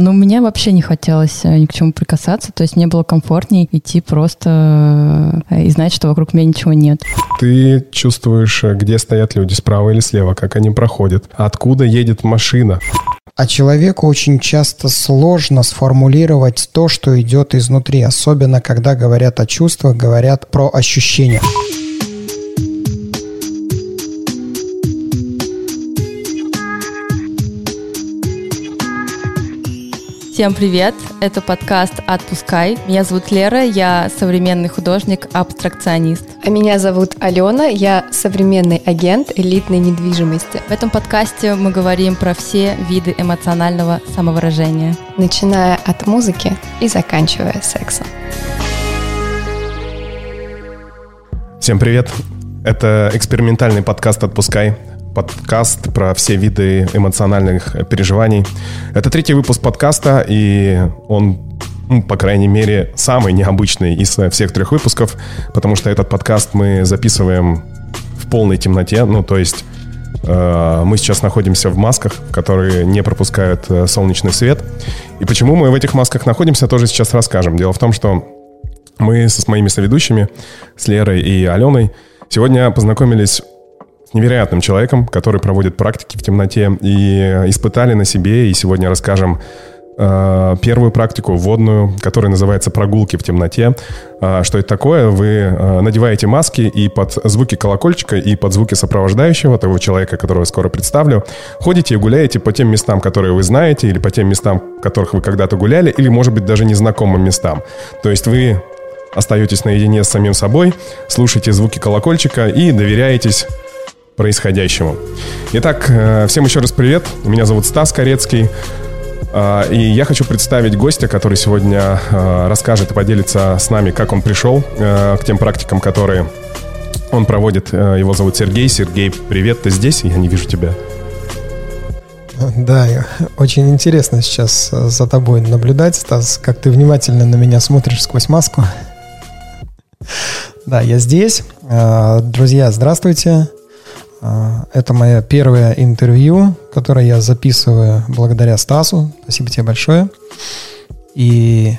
Но мне вообще не хотелось э, ни к чему прикасаться, то есть мне было комфортней идти просто э, и знать, что вокруг меня ничего нет. Ты чувствуешь, э, где стоят люди, справа или слева, как они проходят, откуда едет машина. А человеку очень часто сложно сформулировать то, что идет изнутри, особенно когда говорят о чувствах, говорят про ощущения. Всем привет! Это подкаст «Отпускай». Меня зовут Лера, я современный художник-абстракционист. А меня зовут Алена, я современный агент элитной недвижимости. В этом подкасте мы говорим про все виды эмоционального самовыражения. Начиная от музыки и заканчивая сексом. Всем привет! Это экспериментальный подкаст «Отпускай» подкаст про все виды эмоциональных переживаний. Это третий выпуск подкаста, и он, ну, по крайней мере, самый необычный из всех трех выпусков, потому что этот подкаст мы записываем в полной темноте, ну, то есть э, мы сейчас находимся в масках, которые не пропускают э, солнечный свет. И почему мы в этих масках находимся, тоже сейчас расскажем. Дело в том, что мы с моими соведущими, с Лерой и Аленой, сегодня познакомились невероятным человеком, который проводит практики в темноте. И испытали на себе, и сегодня расскажем э, первую практику вводную, которая называется «Прогулки в темноте». Э, что это такое? Вы э, надеваете маски и под звуки колокольчика, и под звуки сопровождающего, того человека, которого я скоро представлю, ходите и гуляете по тем местам, которые вы знаете, или по тем местам, в которых вы когда-то гуляли, или, может быть, даже незнакомым местам. То есть вы остаетесь наедине с самим собой, слушаете звуки колокольчика и доверяетесь происходящему. Итак, э, всем еще раз привет. Меня зовут Стас Корецкий. Э, и я хочу представить гостя, который сегодня э, расскажет и поделится с нами, как он пришел к тем практикам, которые он проводит. Его зовут Сергей. Сергей, привет, ты здесь? Я не вижу тебя. Да, очень интересно сейчас за тобой наблюдать, Стас, как ты внимательно на меня смотришь сквозь маску. Да, я здесь. Друзья, здравствуйте. А, это мое первое интервью, которое я записываю благодаря Стасу. Спасибо тебе большое. И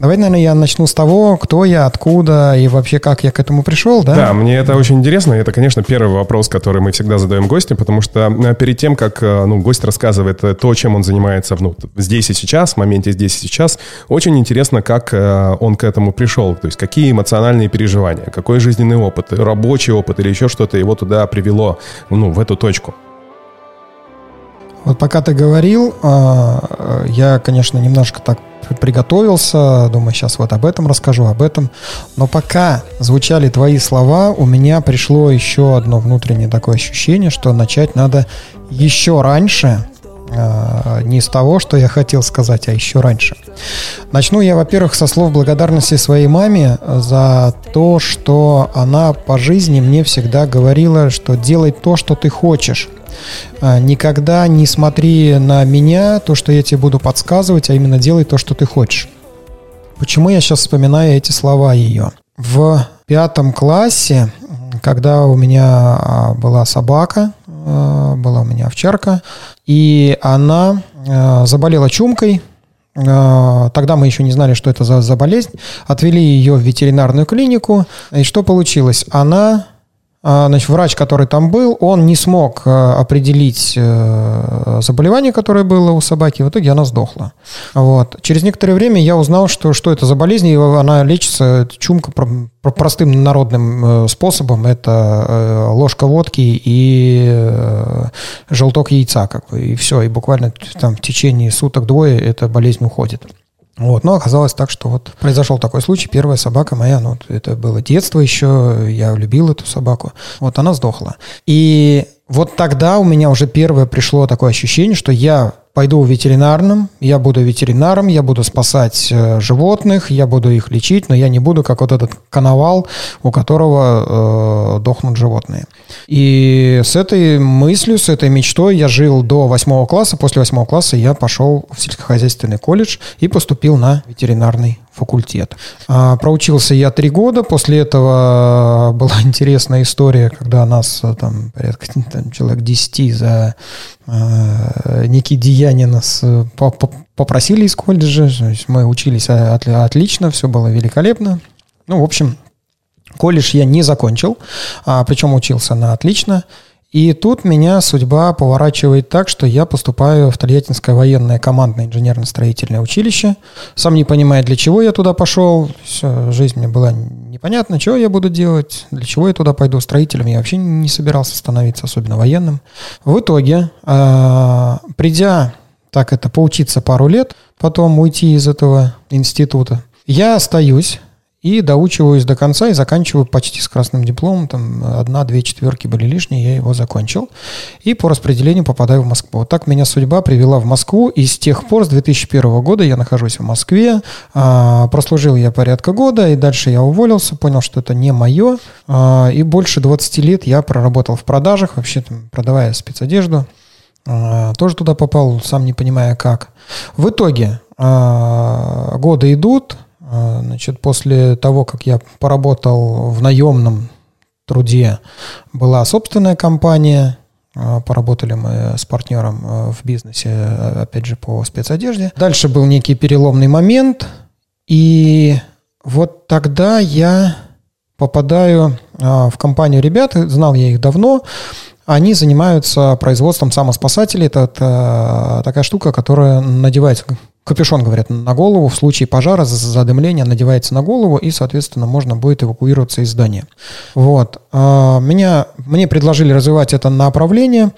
Давай, наверное, я начну с того, кто я, откуда и вообще как я к этому пришел, да? Да, мне это очень интересно. Это, конечно, первый вопрос, который мы всегда задаем гостям, потому что э, перед тем, как э, ну, гость рассказывает э, то, чем он занимается ну, здесь и сейчас, в моменте здесь и сейчас, очень интересно, как он к этому пришел. То есть какие эмоциональные переживания, какой жизненный опыт, рабочий опыт или еще что-то его туда привело, ну, в эту точку. Вот пока ты говорил, я, конечно, немножко так приготовился, думаю, сейчас вот об этом расскажу, об этом. Но пока звучали твои слова, у меня пришло еще одно внутреннее такое ощущение, что начать надо еще раньше, а, не с того, что я хотел сказать, а еще раньше. Начну я, во-первых, со слов благодарности своей маме за то, что она по жизни мне всегда говорила, что делай то, что ты хочешь. А, никогда не смотри на меня, то, что я тебе буду подсказывать, а именно делай то, что ты хочешь. Почему я сейчас вспоминаю эти слова ее? В пятом классе, когда у меня а, была собака, была у меня овчарка, и она заболела чумкой, Тогда мы еще не знали, что это за, за болезнь. Отвели ее в ветеринарную клинику. И что получилось? Она значит, врач, который там был, он не смог э, определить э, заболевание, которое было у собаки, в итоге она сдохла. Вот. Через некоторое время я узнал, что, что это за болезнь, и она лечится, чумка, простым народным э, способом, это ложка водки и желток яйца, как бы, и все, и буквально там в течение суток-двое эта болезнь уходит. Вот, но оказалось так, что вот произошел такой случай. Первая собака моя, ну, это было детство еще, я любил эту собаку. Вот она сдохла. И вот тогда у меня уже первое пришло такое ощущение, что я пойду в ветеринарном, я буду ветеринаром, я буду спасать э, животных, я буду их лечить, но я не буду как вот этот коновал, у которого э, дохнут животные. И с этой мыслью, с этой мечтой я жил до восьмого класса. После восьмого класса я пошел в сельскохозяйственный колледж и поступил на ветеринарный факультет. А, проучился я три года. После этого была интересная история, когда нас э, там порядка там, человек 10 за э, некие деяния нас по, по, попросили из колледжа, то есть мы учились от- отлично, все было великолепно. Ну, в общем, колледж я не закончил, а, причем учился на отлично. И тут меня судьба поворачивает так, что я поступаю в Тольяттинское военное командное инженерно-строительное училище. Сам не понимая, для чего я туда пошел. Все, жизнь мне была непонятна, чего я буду делать, для чего я туда пойду. Строителем я вообще не собирался становиться, особенно военным. В итоге, а, придя так это поучиться пару лет, потом уйти из этого института, я остаюсь и доучиваюсь до конца и заканчиваю почти с красным дипломом. Там одна-две четверки были лишние, я его закончил. И по распределению попадаю в Москву. Вот так меня судьба привела в Москву. И с тех пор, с 2001 года, я нахожусь в Москве. А, прослужил я порядка года, и дальше я уволился, понял, что это не мое. А, и больше 20 лет я проработал в продажах, вообще там, продавая спецодежду. А, тоже туда попал, сам не понимая как. В итоге а, годы идут, Значит, после того, как я поработал в наемном труде, была собственная компания. А, Поработали мы с партнером а, в бизнесе, а, опять же, по спецодежде. Дальше был некий переломный момент. И вот тогда я попадаю а, в компанию ребят, знал я их давно, они занимаются производством самоспасателей. Это, это такая штука, которая надевается, капюшон, говорят, на голову. В случае пожара, за- задымления надевается на голову, и, соответственно, можно будет эвакуироваться из здания. Вот. А, Меня, мне предложили развивать это направление.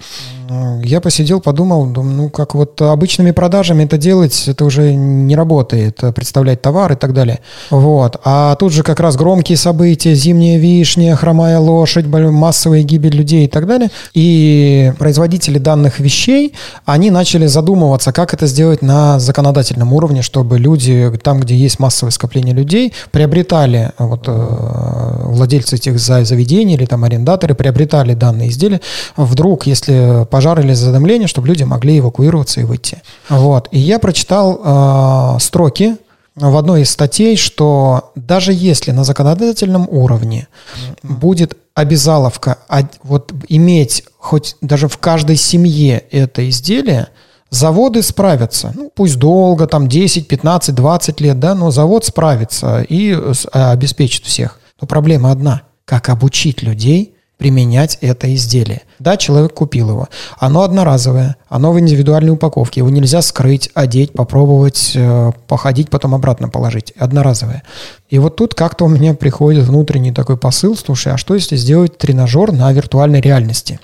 М, Я посидел, подумал, ну, как вот обычными продажами это делать, это уже не работает, э, представлять товар и так далее. Вот. А тут же как раз громкие события, зимняя вишня, хромая лошадь, массовая гибель людей и так далее. И производители данных вещей, они начали задумываться, как это сделать на законодательном уровне, чтобы люди, там, где есть массовое скопление людей, приобретали, вот, э, владельцы этих за- заведений или там арендаторы приобретали данные изделия, вдруг, если пожар или задымление, чтобы люди могли эвакуироваться и выйти. Вот. И я прочитал э, строки в одной из статей, что даже если на законодательном уровне будет обязаловка а- вот иметь хоть даже в каждой семье это изделие, заводы справятся. Ну, пусть долго, там 10, 15, 20 лет, да, но завод справится и с- а, обеспечит всех. Но проблема одна. Как обучить людей применять это изделие. Да, человек купил его. Оно одноразовое, оно в индивидуальной упаковке. Его нельзя скрыть, одеть, попробовать, э, походить, потом обратно положить. Одноразовое. И вот тут как-то у меня приходит внутренний такой посыл, слушай, а что если сделать тренажер на виртуальной реальности?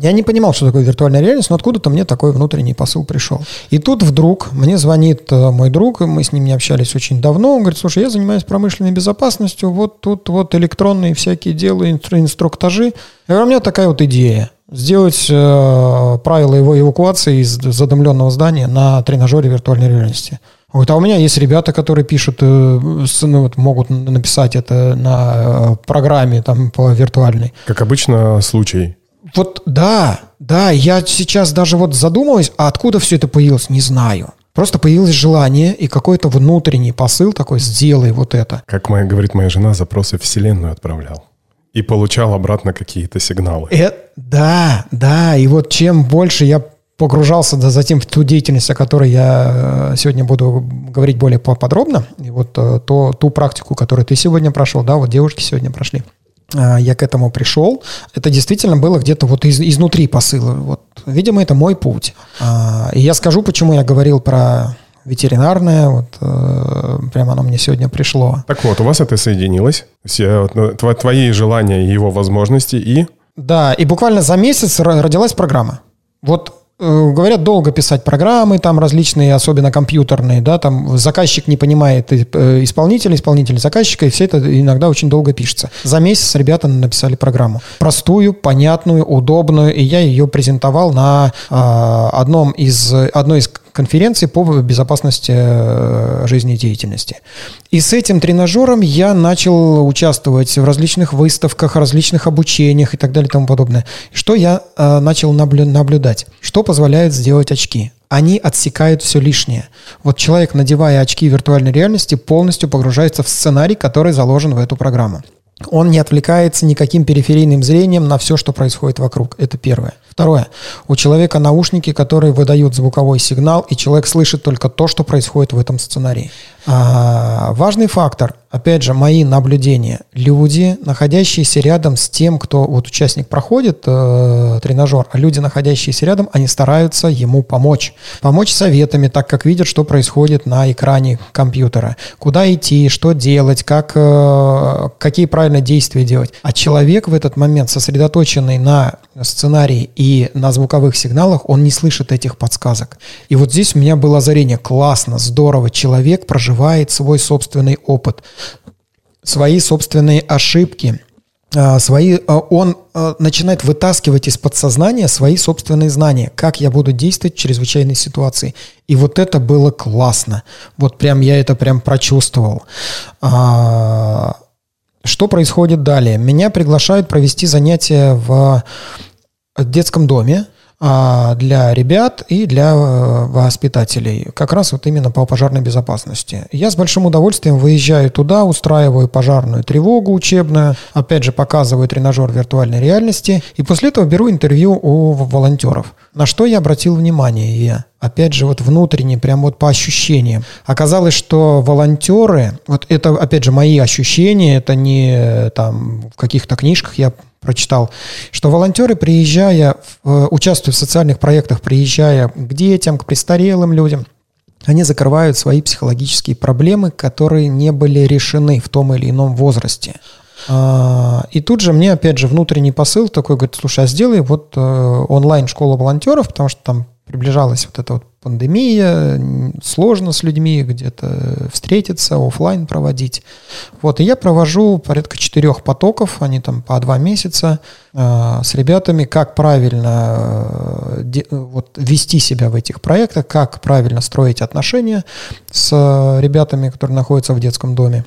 Я не понимал, что такое виртуальная реальность, но откуда-то мне такой внутренний посыл пришел. И тут вдруг мне звонит э, мой друг, мы с ним не общались очень давно. Он говорит, слушай, я занимаюсь промышленной безопасностью, вот тут вот электронные всякие дела, инстру- инструктажи. Я говорю, у меня такая вот идея. Сделать э, правила его эвакуации из задымленного здания на тренажере виртуальной реальности. Говорит, а у меня есть ребята, которые пишут, э, ну, вот могут написать это на э, программе там по виртуальной. Как обычно, случай. Вот да, да, я сейчас даже вот задумываюсь, а откуда все это появилось, не знаю. Просто появилось желание и какой-то внутренний посыл такой, сделай вот это. Как моя, говорит моя жена, запросы в Вселенную отправлял. И получал обратно какие-то сигналы. Э, да, да, и вот чем больше я погружался да, затем в ту деятельность, о которой я э, сегодня буду говорить более по- подробно, и вот э, то, ту практику, которую ты сегодня прошел, да, вот девушки сегодня прошли, я к этому пришел. Это действительно было где-то вот из, изнутри посыла. Вот, видимо, это мой путь. А, И я скажу, почему я говорил про ветеринарное, вот э, прямо оно мне сегодня пришло. Так вот, у вас это соединилось. Все, ну, тво- твои желания и его возможности и... Да, и буквально за месяц ро- родилась программа. Вот э, говорят, долго писать программы, там различные, особенно компьютерные, да, там заказчик не понимает э, исполнителя, исполнитель заказчика, и все это иногда очень долго пишется. За месяц ребята написали программу. Простую, понятную, удобную, и я ее презентовал на э, одном из, одной из конференций по безопасности э, жизнедеятельности. И с этим тренажером я начал участвовать в различных выставках, различных обучениях и так далее и тому подобное. Что я э, начал наблю- наблюдать? Что позволяет сделать очки? Они отсекают все лишнее. Вот человек, надевая очки виртуальной реальности, полностью погружается в сценарий, который заложен в эту программу. Он не отвлекается никаким периферийным зрением на все, что происходит вокруг. Это первое. Второе. У человека наушники, которые выдают звуковой сигнал, и человек слышит только то, что происходит в этом сценарии. А, важный фактор, опять же, мои наблюдения. Люди, находящиеся рядом с тем, кто вот участник проходит э, тренажер, а люди, находящиеся рядом, они стараются ему помочь. Помочь советами, так как видят, что происходит на экране компьютера. Куда идти, что делать, как, э, какие правильные действия делать. А человек в этот момент, сосредоточенный на сценарии и на звуковых сигналах, он не слышит этих подсказок. И вот здесь у меня было озарение. Классно, здорово. Человек проживает свой собственный опыт, свои собственные ошибки, а, свои, а, он а, начинает вытаскивать из подсознания свои собственные знания, как я буду действовать в чрезвычайной ситуации. И вот это было классно. Вот прям я это прям прочувствовал. Что происходит далее? Меня приглашают провести занятия в детском доме для ребят и для э, воспитателей. Как раз вот именно по пожарной безопасности. Я с большим удовольствием выезжаю туда, устраиваю пожарную тревогу учебную, опять же показываю тренажер виртуальной реальности, и после этого беру интервью у волонтеров. На что я обратил внимание? Я опять же, вот внутренне, прям вот по ощущениям. Оказалось, что волонтеры, вот это, опять же, мои ощущения, это не там в каких-то книжках я прочитал, что волонтеры, приезжая, э, участвуя в социальных проектах, приезжая к детям, к престарелым людям, они закрывают свои психологические проблемы, которые не были решены в том или ином возрасте. А, и тут же мне, опять же, внутренний посыл такой, говорит, слушай, а сделай вот э, онлайн-школу волонтеров, потому что там приближалась вот эта вот пандемия, сложно с людьми где-то встретиться, офлайн проводить. Вот, и я провожу порядка четырех потоков, они там по два месяца, э, с ребятами, как правильно э, де, вот, вести себя в этих проектах, как правильно строить отношения с ребятами, которые находятся в детском доме.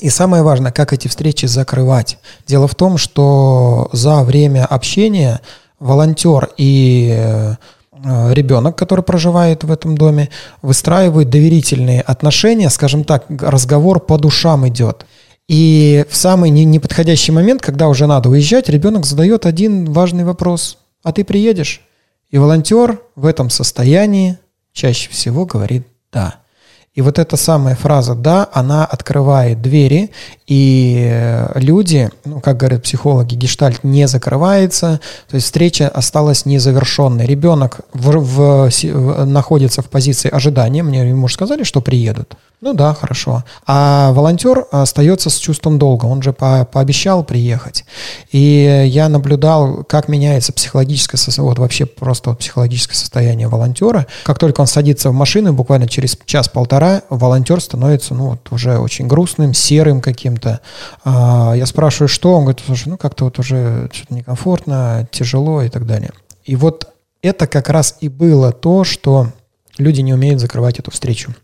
И самое важное, как эти встречи закрывать. Дело в том, что за время общения волонтер и э, ребенок, который проживает в этом доме, выстраивают доверительные отношения, скажем так, разговор по душам идет. И в самый неподходящий момент, когда уже надо уезжать, ребенок задает один важный вопрос. А ты приедешь? И волонтер в этом состоянии чаще всего говорит «да». И вот эта самая фраза «да», она открывает двери, и э, люди, ну, как говорят психологи, гештальт не закрывается, то есть встреча осталась незавершенной. Ребенок в, в, в, находится в позиции ожидания, мне ему сказали, что приедут. Ну да, хорошо. А волонтер остается с чувством долга, он же по пообещал приехать. И я наблюдал, как меняется психологическое состояние, вот вообще просто психологическое состояние волонтера. Как только он садится в машину, буквально через час-полтора волонтер становится ну, вот уже очень грустным, серым каким-то. А я спрашиваю, что? Он говорит, слушай, ну как-то вот уже что-то некомфортно, тяжело и так далее. И вот это как раз и было то, что люди не умеют закрывать эту встречу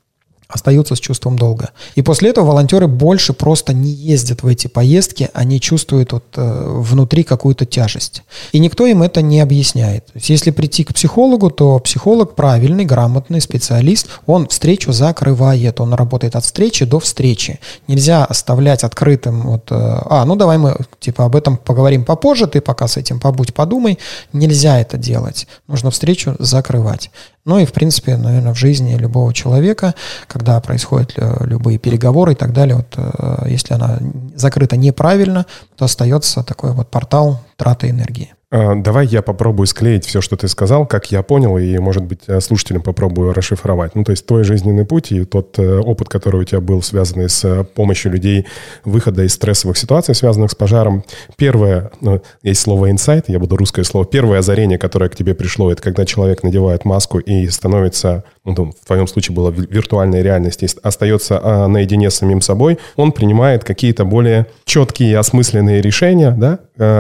остаются с чувством долга. И после этого волонтеры больше просто не ездят в эти поездки, они чувствуют вот, э, внутри какую-то тяжесть. И никто им это не объясняет. То есть, если прийти к психологу, то психолог правильный, грамотный специалист, он встречу закрывает, он работает от встречи до встречи. Нельзя оставлять открытым, вот, э, а, ну давай мы типа об этом поговорим попозже, ты пока с этим побудь, подумай. Нельзя это делать. Нужно встречу закрывать. Ну и, в принципе, наверное, в жизни любого человека, когда происходят э, любые переговоры и так далее, вот, э, если она закрыта неправильно, то остается такой вот портал траты энергии. А, давай я попробую склеить все, что ты сказал, как я понял, и, может быть, э, слушателям попробую расшифровать. Ну, то есть твой жизненный путь и тот э, опыт, который у тебя был, связанный с э, помощью людей выхода из стрессовых ситуаций, связанных с пожаром. Первое, ну, есть слово инсайт, я буду русское слово. Первое озарение, которое к тебе пришло, это когда человек надевает маску и становится, ну, в твоем случае было виртуальной реальности, остается а, наедине с самим собой, он принимает какие-то более четкие и осмысленные решения, да,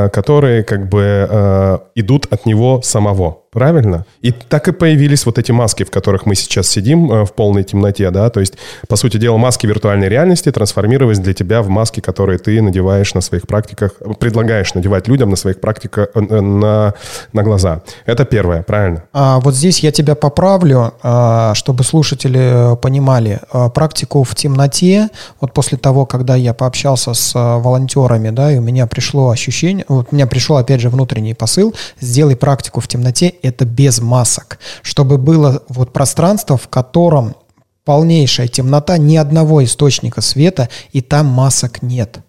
которые как бы Э, идут от него самого. Правильно? И так и появились вот эти маски, в которых мы сейчас сидим э, в полной темноте, да, то есть, по сути дела, маски виртуальной реальности трансформировались для тебя в маски, которые ты надеваешь на своих практиках, предлагаешь надевать людям на своих практиках, э, э, на, на глаза. Это первое, правильно? А, вот здесь я тебя поправлю, чтобы слушатели понимали. Практику в темноте, вот после того, когда я пообщался с волонтерами, да, и у меня пришло ощущение, вот у меня пришел, опять же, внутренний посыл, сделай практику в темноте, это без масок, чтобы было вот пространство, в котором полнейшая темнота, ни одного источника света, и там масок нет.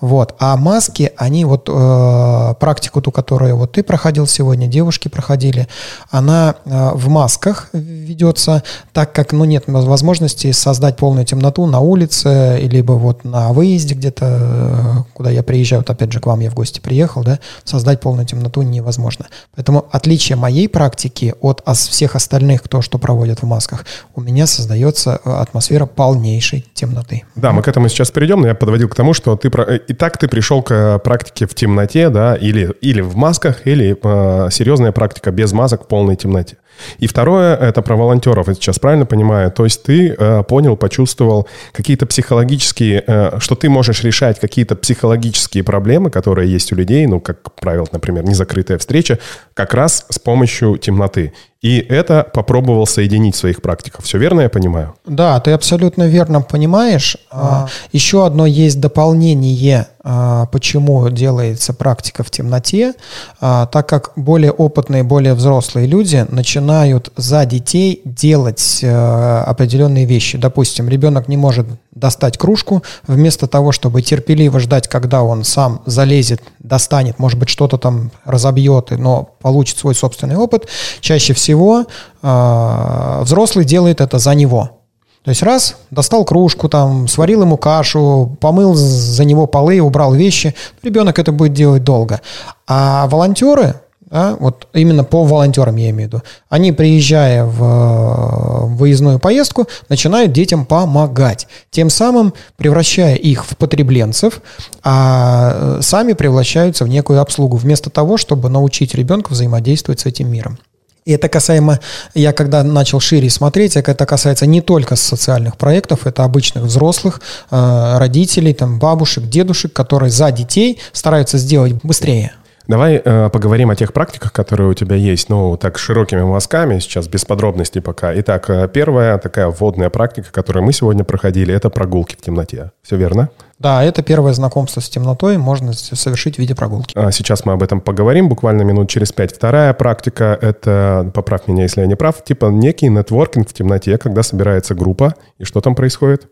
Вот. А маски, они вот э, практику ту, которую вот ты проходил сегодня, девушки проходили, она э, в масках ведется, так как, ну, нет возможности создать полную темноту на улице, либо вот на выезде где-то, э, куда я приезжаю, вот опять же к вам я в гости приехал, да, создать полную темноту невозможно. Поэтому отличие моей практики от всех остальных, кто что проводит в масках, у меня создается э, атмосфера полнейшей темноты. Да, мы к этому сейчас перейдем, но я подводил к тому, что ты и так ты пришел к э, практике в темноте, да, или, или в масках, или э, серьезная практика без масок в полной темноте. И второе, это про волонтеров, я сейчас правильно понимаю. То есть ты э, понял, почувствовал какие-то психологические, э, что ты можешь решать какие-то психологические проблемы, которые есть у людей, ну, как правило, например, незакрытая встреча, как раз с помощью темноты. И это попробовал соединить в своих практиках. Все верно я понимаю? Да, ты абсолютно верно понимаешь. А. Еще одно есть дополнение почему делается практика в темноте, а, так как более опытные, более взрослые люди начинают за детей делать э, определенные вещи. Допустим, ребенок не может достать кружку, вместо того, чтобы терпеливо ждать, когда он сам залезет, достанет, может быть, что-то там разобьет, но получит свой собственный опыт, чаще всего а, взрослый делает это за него. То есть раз, достал кружку, там, сварил ему кашу, помыл за него полы, убрал вещи, ребенок это будет делать долго. А волонтеры, да, вот именно по волонтерам я имею в виду, они, приезжая в выездную поездку, начинают детям помогать, тем самым превращая их в потребленцев, а сами превращаются в некую обслугу, вместо того, чтобы научить ребенка взаимодействовать с этим миром. И это касаемо, я когда начал шире смотреть, это касается не только социальных проектов, это обычных взрослых, э, родителей, там, бабушек, дедушек, которые за детей стараются сделать быстрее. Давай э, поговорим о тех практиках, которые у тебя есть, ну, так широкими мазками, сейчас без подробностей пока. Итак, э, первая такая вводная практика, которую мы сегодня проходили, это прогулки в темноте. Все верно? Да, это первое знакомство с темнотой можно совершить в виде прогулки. А сейчас мы об этом поговорим буквально минут через пять. Вторая практика — это, поправь меня, если я не прав, типа некий нетворкинг в темноте, когда собирается группа, и что там происходит?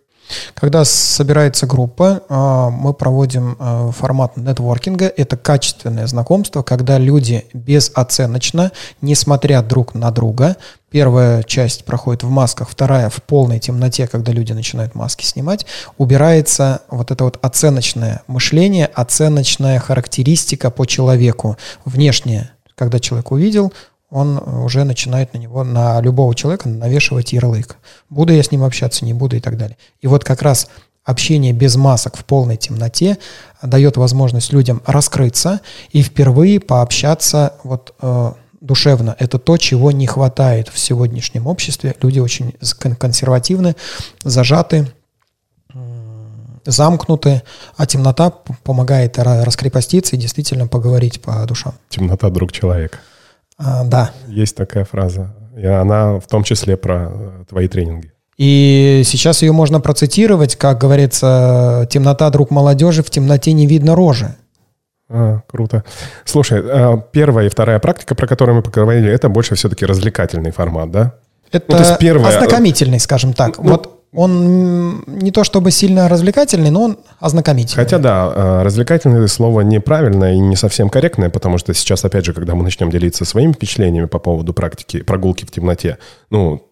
Когда собирается группа, а, мы проводим а, формат нетворкинга. Это качественное знакомство, когда люди безоценочно, несмотря друг на друга, первая часть проходит в масках, вторая в полной темноте, когда люди начинают маски снимать, убирается вот это вот оценочное мышление, оценочная характеристика по человеку, внешнее. Когда человек увидел, он уже начинает на него, на любого человека навешивать ярлык. Буду я с ним общаться, не буду и так далее. И вот как раз общение без масок в полной темноте дает возможность людям раскрыться и впервые пообщаться вот э, душевно. Это то, чего не хватает в сегодняшнем обществе. Люди очень консервативны, зажаты, замкнуты, а темнота помогает раскрепоститься и действительно поговорить по душам. Темнота друг человека. А, да. Есть такая фраза. И она в том числе про э, твои тренинги. И сейчас ее можно процитировать, как говорится, темнота друг молодежи, в темноте не видно рожи. А, круто. Слушай, э, первая и вторая практика, про которую мы поговорили, это больше все-таки развлекательный формат, да? Это ну, то есть первое... ознакомительный, скажем так. Ну, вот он не то чтобы сильно развлекательный, но он ознакомительный. Хотя да, э, развлекательное слово неправильное и не совсем корректное, потому что сейчас, опять же, когда мы начнем делиться своими впечатлениями по поводу практики прогулки в темноте, ну,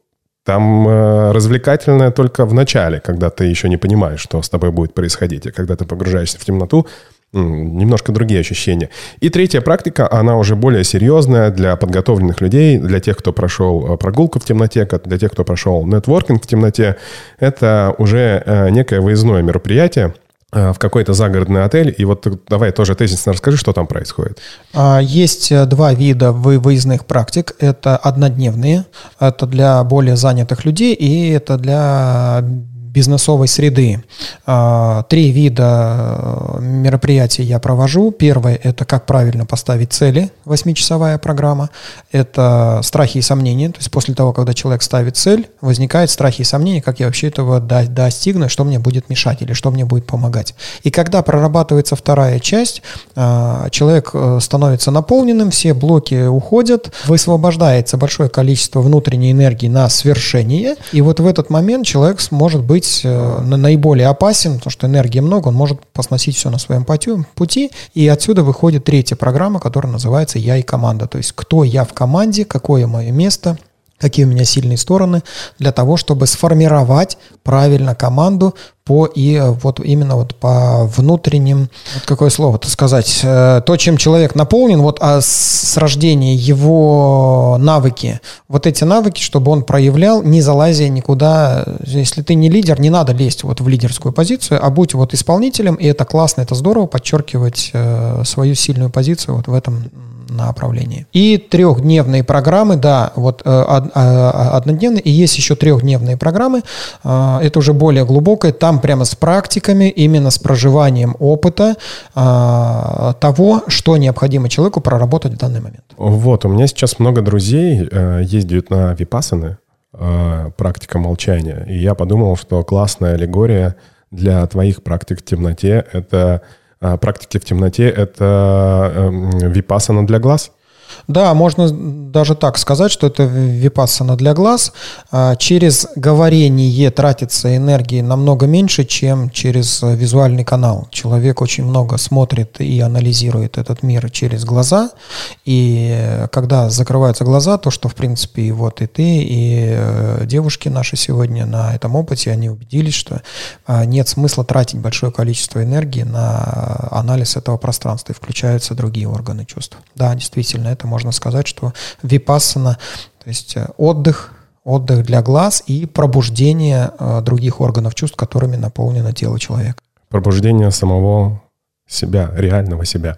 там э, развлекательное только в начале, когда ты еще не понимаешь, что с тобой будет происходить. И когда ты погружаешься в темноту, немножко другие ощущения. И третья практика, она уже более серьезная для подготовленных людей, для тех, кто прошел э, прогулку в темноте, для тех, кто прошел нетворкинг в темноте. Это уже э, некое выездное мероприятие, в какой-то загородный отель, и вот давай тоже тезисно расскажи, что там происходит. А, есть два вида выездных практик. Это однодневные, это для более занятых людей, и это для бизнесовой среды. А, три вида э, мероприятий я провожу. Первое – это как правильно поставить цели, восьмичасовая программа. Это страхи и сомнения. То есть после того, когда человек ставит цель, возникают страхи и сомнения, как я вообще этого достигну, что мне будет мешать или что мне будет помогать. И когда прорабатывается вторая часть, а, человек э, становится наполненным, все блоки уходят, высвобождается большое количество внутренней энергии на свершение, и вот в этот момент человек сможет быть быть э, наиболее опасен, потому что энергии много, он может посносить все на своем пути. И отсюда выходит третья программа, которая называется «Я и команда». То есть кто я в команде, какое мое место, какие у меня сильные стороны, для того, чтобы сформировать правильно команду по и э, вот именно вот по внутренним, вот какое слово-то сказать, э, то, чем человек наполнен, вот а с рождения его навыки, вот эти навыки, чтобы он проявлял, не залазя никуда, если ты не лидер, не надо лезть вот в лидерскую позицию, а будь вот исполнителем, и это классно, это здорово, подчеркивать э, свою сильную позицию вот в этом направлении. И трехдневные программы, да, вот э, а, однодневные, и есть еще трехдневные программы, э, это уже более глубокое, там прямо с практиками, именно с проживанием опыта э, того, что необходимо человеку проработать в данный момент. Вот, у меня сейчас много друзей ездят на випасаны, практика молчания, и я подумал, что классная аллегория для твоих практик в темноте – это а, практики в темноте — это эм, випасана для глаз? Да, можно даже так сказать, что это випассана для глаз. А, через говорение тратится энергии намного меньше, чем через визуальный канал. Человек очень много смотрит и анализирует этот мир через глаза. И когда закрываются глаза, то, что в принципе и вот и ты, и э, девушки наши сегодня на этом опыте, они убедились, что а, нет смысла тратить большое количество энергии на анализ этого пространства, и включаются другие органы чувств. Да, действительно, это можно сказать, что випассана, то есть э, отдых, отдых для глаз и пробуждение э, других органов чувств, которыми наполнено тело человека. Пробуждение самого себя, реального себя.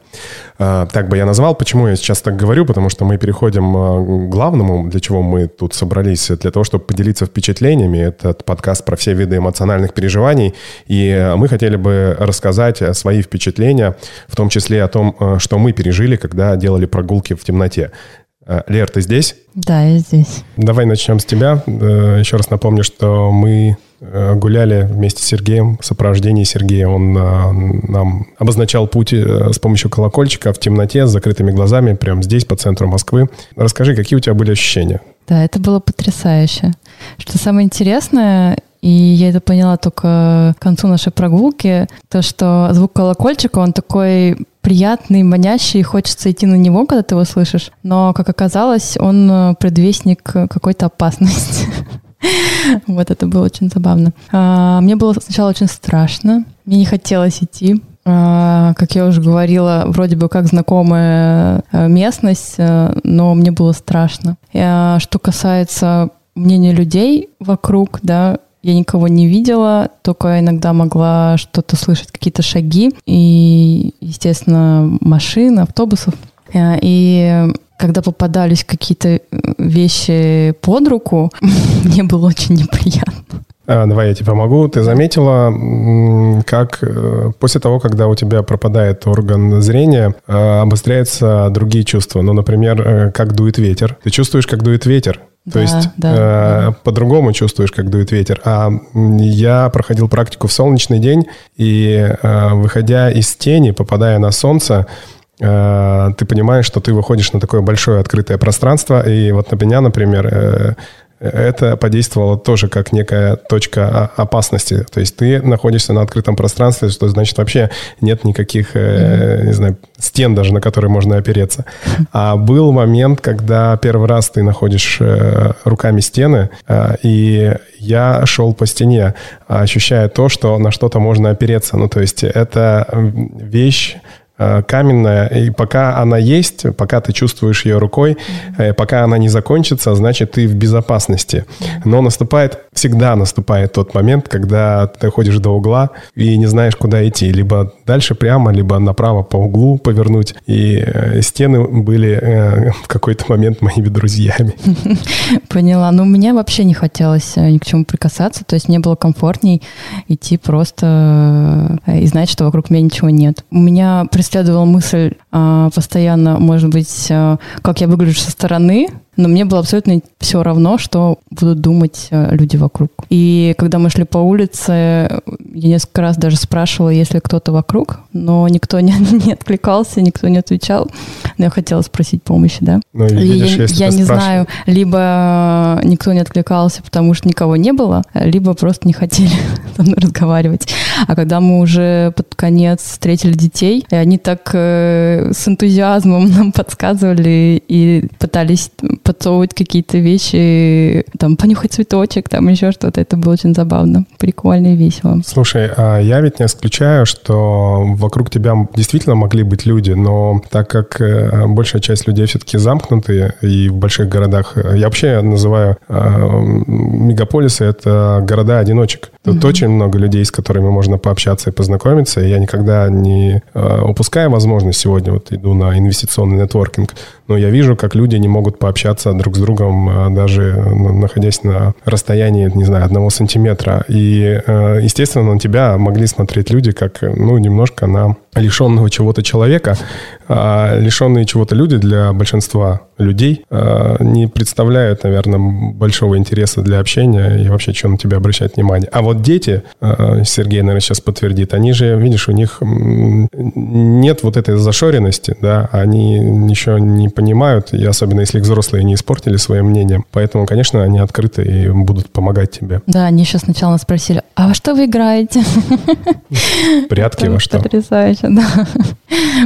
А, так бы я назвал. Почему я сейчас так говорю? Потому что мы переходим а, к главному, для чего мы тут собрались, для того, чтобы поделиться впечатлениями. Этот подкаст про все виды эмоциональных переживаний. И мы хотели бы рассказать свои впечатления, в том числе о том, а, что мы пережили, когда делали прогулки в темноте. Лер, ты здесь? Да, я здесь. Давай начнем с тебя. Э, еще раз напомню, что мы Э, гуляли вместе с Сергеем, в сопровождении Сергея. Он нам обозначал путь э, с помощью колокольчика в темноте, с закрытыми глазами, прямо здесь, по центру Москвы. Расскажи, какие у тебя были ощущения? Да, это было потрясающе. Что самое интересное, и я это поняла только к концу нашей прогулки, то, что звук колокольчика, он такой приятный, манящий, хочется идти на него, когда ты его слышишь. Но, как оказалось, он предвестник какой-то опасности. Вот это было очень забавно. А, мне было сначала очень страшно. Мне не хотелось идти. А, как я уже говорила, вроде бы как знакомая э, местность, э, но мне было страшно. А, что касается мнения людей вокруг, да, я никого не видела, только иногда могла что-то слышать, какие-то шаги и, естественно, машин, автобусов. И когда попадались какие-то э, вещи под руку, мне было очень неприятно. А, давай я тебе помогу. Ты заметила, как э, после того, когда у тебя пропадает орган зрения, э, обостряются другие чувства. Ну, например, как дует ветер. Ты чувствуешь, как дует ветер. То да, есть да, э, да. по-другому чувствуешь, как дует ветер. А я проходил практику в солнечный день, и э, выходя из тени, попадая на солнце, Э, ты понимаешь, что ты выходишь на такое большое открытое пространство, и вот на меня, например, э, это подействовало тоже как некая точка опасности. То есть ты находишься на открытом пространстве, что значит вообще нет никаких, mm-hmm. не знаю, стен даже, на которые можно опереться. А был момент, когда первый раз ты находишь руками стены, и я шел по стене, ощущая то, что на что-то можно опереться. Ну, то есть это вещь, э, каменная, и пока она есть, пока ты чувствуешь ее рукой, э, пока она не закончится, значит, ты в безопасности. Но наступает, всегда наступает тот момент, когда ты ходишь до угла и не знаешь, куда идти. Либо дальше прямо, либо направо по углу повернуть. И э, стены были э, в какой-то момент моими друзьями. Поняла. Но мне вообще не хотелось э, ни к чему прикасаться, то есть мне было комфортней идти просто э, и знать, что вокруг меня ничего нет. У меня преследовала мысль а, постоянно, может быть, э, как я выгляжу со стороны, но мне было абсолютно все равно, что будут думать э, люди вокруг. И когда мы шли по улице, я несколько раз даже спрашивала, есть ли кто-то вокруг, но никто не, не откликался, никто не отвечал. Но я хотела спросить помощи, да. Ну, и видишь, я я не знаю, либо никто не откликался, потому что никого не было, либо просто не хотели со мной разговаривать. А когда мы уже под конец встретили детей, и они так э, с энтузиазмом нам подсказывали и пытались подсовывать какие-то вещи, там, понюхать цветочек, там еще что-то. Это было очень забавно, прикольно и весело. Слушай, а я ведь не исключаю, что вокруг тебя действительно могли быть люди, но так как э, большая часть людей все-таки замкнутые, и в больших городах, э, я вообще называю э, мегаполисы это города-одиночек. Тут очень много людей, с которыми можно пообщаться и познакомиться, и я никогда не э, упускаю возможность сегодня, вот иду на инвестиционный нетворкинг, но я вижу, как люди не могут пообщаться друг с другом, э, даже э, находясь на расстоянии, не знаю, одного сантиметра. И, э, естественно, на тебя могли смотреть люди как, ну, немножко на лишенного чего-то человека. А лишенные чего-то люди для большинства людей э, не представляют, наверное, большого интереса для общения и вообще, что на тебя обращать внимание. А вот дети, э, Сергей, наверное, сейчас подтвердит, они же, видишь, у них нет вот этой зашоренности, да, они еще не понимают, и особенно если их взрослые не испортили своим мнением. Поэтому, конечно, они открыты и будут помогать тебе. Да, они еще сначала нас спросили, а во что вы играете? Прятки во что? Потрясающе, да.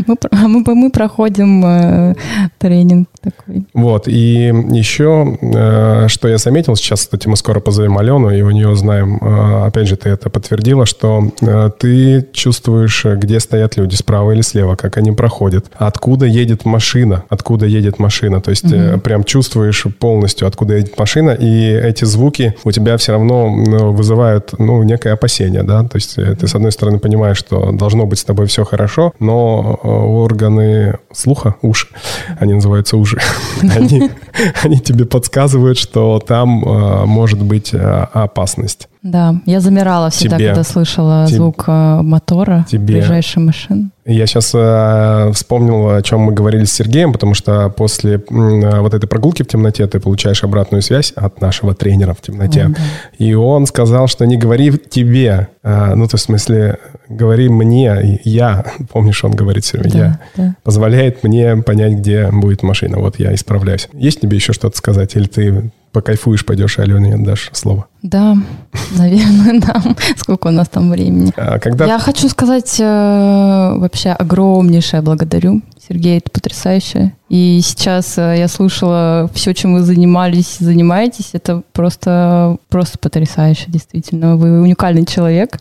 Мы, про- мы, мы проходим э, тренинг такой. Вот, и еще, э, что я заметил сейчас, кстати, мы скоро позовем Алену, и у нее знаем, э, опять же, ты это подтвердила, что э, ты чувствуешь, где стоят люди, справа или слева, как они проходят, откуда едет машина, откуда едет машина, то есть э, прям чувствуешь полностью, откуда едет машина, и эти звуки у тебя все равно ну, вызывают, ну, некое опасение, да, то есть э, ты, с одной стороны, понимаешь, что должно быть с тобой все хорошо, но э, органы слуха, уши, они называются уши, они, они тебе подсказывают, что там э, может быть э, опасность. Да, я замирала всегда, Тебе. когда слышала Тебе. звук э, мотора Тебе. ближайшей машины. Я сейчас вспомнил, о чем мы говорили с Сергеем, потому что после э, вот этой прогулки в темноте ты получаешь обратную связь от нашего тренера в темноте. О, да. И он сказал, что не говори тебе, э, ну, то есть в смысле, говори мне, я, помнишь, он говорит все время, я, Да, да. позволяет мне понять, где будет машина. Вот я исправляюсь. Есть тебе еще что-то сказать? Или ты покайфуешь, пойдешь, и Алене отдашь слово? Да, наверное, да. Сколько у нас там времени? А когда... Я хочу сказать э, вообще огромнейшее благодарю. Сергей, это потрясающе. И сейчас э, я слушала все, чем вы занимались, занимаетесь. Это просто, просто потрясающе, действительно. Вы уникальный человек.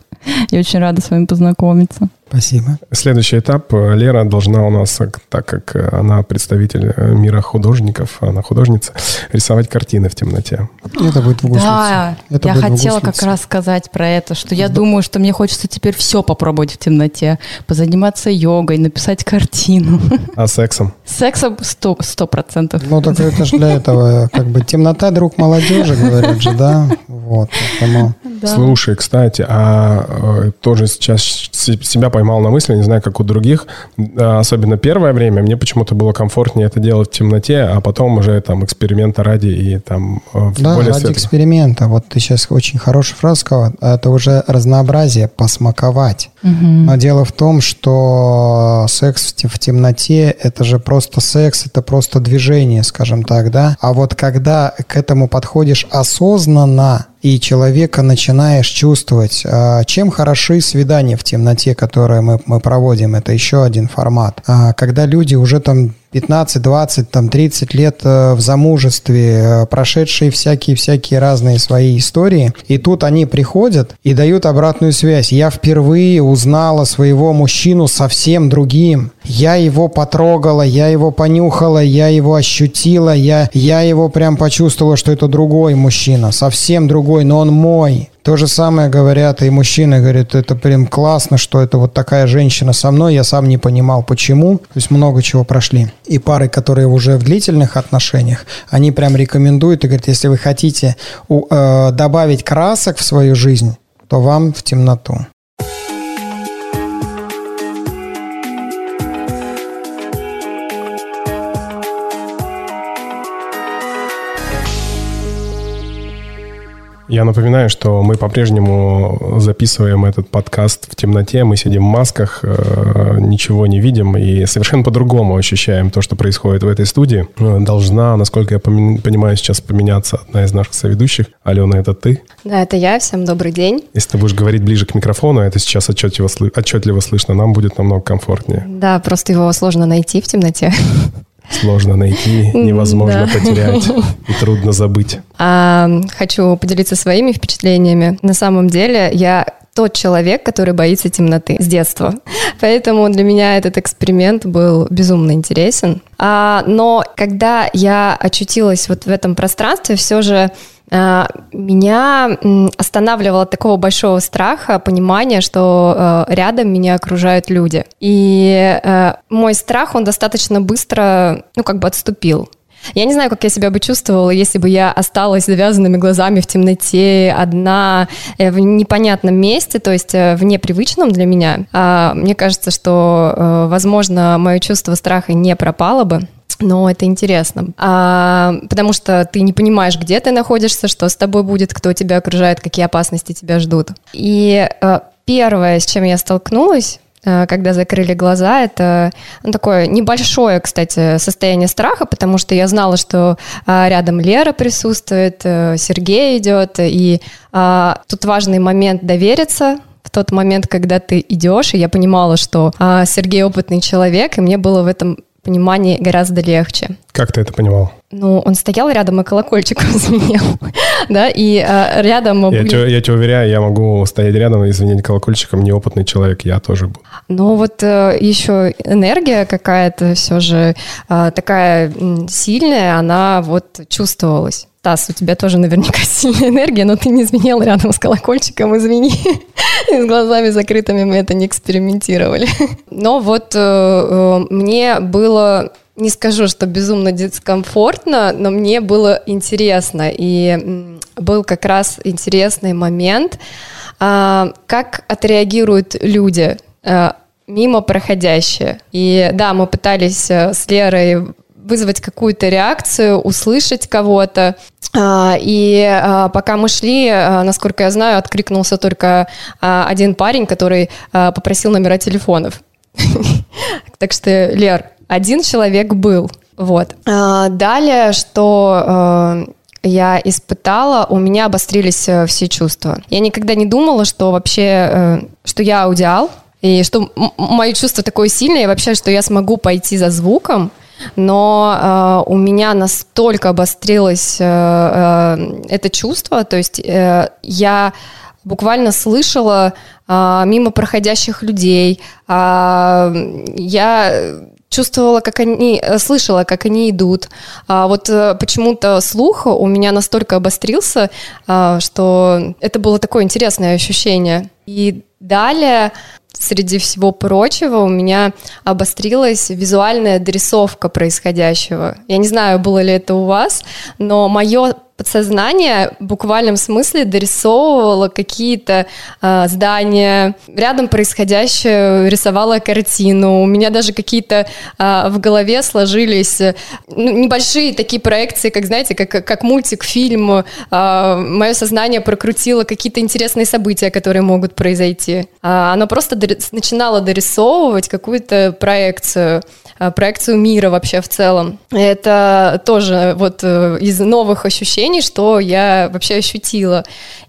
Я очень рада с вами познакомиться. Спасибо. Следующий этап. Лера должна у нас, э, так как э, она представитель э, мира художников, она художница, рисовать картины в темноте. Это будет в гуслице. Да, Это я хотела как раз сказать про это, что я думаю, что мне хочется теперь все попробовать в темноте. Позаниматься йогой, написать картину. А сексом? Сексом сто сто процентов. Ну, так это же для этого, как бы, темнота друг молодежи, говорят же, да? Вот, поэтому... Слушай, кстати, а тоже сейчас себя поймал на мысли, не знаю, как у других, а, особенно первое время, мне почему-то было комфортнее это делать в темноте, а потом уже там эксперимента ради и там э, в Да, более ради светлых. эксперимента. Вот ты сейчас очень хорошую фразу сказал. Это уже разнообразие, посмаковать. Но дело в том, что секс в темноте – это же просто секс, это просто движение, скажем так, да? А вот когда к этому подходишь осознанно, и человека начинаешь чувствовать, а, чем хороши свидания в темноте, которые мы, мы проводим, это еще один формат. А, Когда люди уже там 15, 20, там 30 лет э, в замужестве, э, прошедшие всякие-всякие разные свои истории. И тут они приходят и дают обратную связь. Я впервые узнала своего мужчину совсем другим. Я его потрогала, я его понюхала, я его ощутила, я, я его прям почувствовала, что это другой мужчина, совсем другой, но он мой. То же самое говорят и мужчины, говорят, это прям классно, что это вот такая женщина со мной, я сам не понимал, почему. То есть много чего прошли. И пары, которые уже в длительных отношениях, они прям рекомендуют и говорят, если вы хотите э, добавить красок в свою жизнь, то вам в темноту. Я напоминаю, что мы по-прежнему записываем этот подкаст в темноте, мы сидим в масках, э, ничего не видим и совершенно по-другому ощущаем то, что происходит в этой студии. Э, должна, насколько я понимаю, сейчас поменяться одна из наших соведущих. Алена, это ты? Да, это я. Всем добрый день. Если ты будешь говорить ближе к микрофону, это сейчас отчетливо, отчетливо слышно, нам будет намного комфортнее. Да, просто его сложно найти в темноте. Сложно найти, невозможно да. потерять и трудно забыть. А, хочу поделиться своими впечатлениями. На самом деле я тот человек, который боится темноты с детства. Поэтому для меня этот эксперимент был безумно интересен. А, но когда я очутилась вот в этом пространстве, все же меня останавливало такого большого страха, понимания, что а, рядом меня окружают люди. И а, мой страх, он достаточно быстро, ну, как бы отступил. Я не знаю, как я себя бы чувствовала, если бы я осталась завязанными глазами в темноте, одна, э, в непонятном месте, то есть э, в непривычном для меня. Мне кажется, что, э, возможно, мое чувство страха не пропало бы но это интересно, а, потому что ты не понимаешь, где ты находишься, что с тобой будет, кто тебя окружает, какие опасности тебя ждут. И а, первое, с чем я столкнулась, а, когда закрыли глаза, это ну, такое небольшое, кстати, состояние страха, потому что я знала, что а, рядом Лера присутствует, Сергей идет, и а, тут важный момент довериться в тот момент, когда ты идешь, и я понимала, что а, Сергей опытный человек, и мне было в этом понимании гораздо легче. Как ты это понимал? Ну, он стоял рядом и колокольчик звенел, да, и э, рядом... Я, были... тебя, я тебя уверяю, я могу стоять рядом и звенеть колокольчиком, неопытный человек, я тоже буду. Ну, вот э, еще энергия какая-то все же э, такая сильная, она вот чувствовалась. Тасс, у тебя тоже наверняка сильная энергия, но ты не звенел рядом с колокольчиком, извини. С глазами закрытыми мы это не экспериментировали. Но вот э, э, мне было не скажу, что безумно дискомфортно, но мне было интересно. И был как раз интересный момент, а, как отреагируют люди э, мимо проходящие. И да, мы пытались с Лерой вызвать какую-то реакцию, услышать кого-то. А, и а, пока мы шли, а, насколько я знаю, откликнулся только один парень, который попросил номера телефонов. Так что, Лер, один человек был. Вот. Далее, что я испытала, у меня обострились э, все чувства. Я никогда не думала, что вообще, э, что я аудиал, и что мое чувство такое сильное, и вообще, что я смогу пойти за звуком, но э, у меня настолько обострилось э, э, это чувство, то есть э, я буквально слышала э, мимо проходящих людей, э, я чувствовала, как они, э, слышала, как они идут. А вот э, почему-то слух у меня настолько обострился, а, что это было такое интересное ощущение. И далее среди всего прочего у меня обострилась визуальная дорисовка происходящего. Я не знаю, было ли это у вас, но мое подсознание в буквальном смысле дорисовывало какие-то э, здания, рядом происходящее рисовала картину. У меня даже какие-то э, в голове сложились ну, небольшие такие проекции, как, знаете, как, как мультик, фильм. Э, мое сознание прокрутило какие-то интересные события, которые могут произойти. Э, оно просто дори- начинало дорисовывать какую-то проекцию, э, проекцию мира вообще в целом. Это тоже вот э, из новых ощущений ощущений, что я вообще ощутила.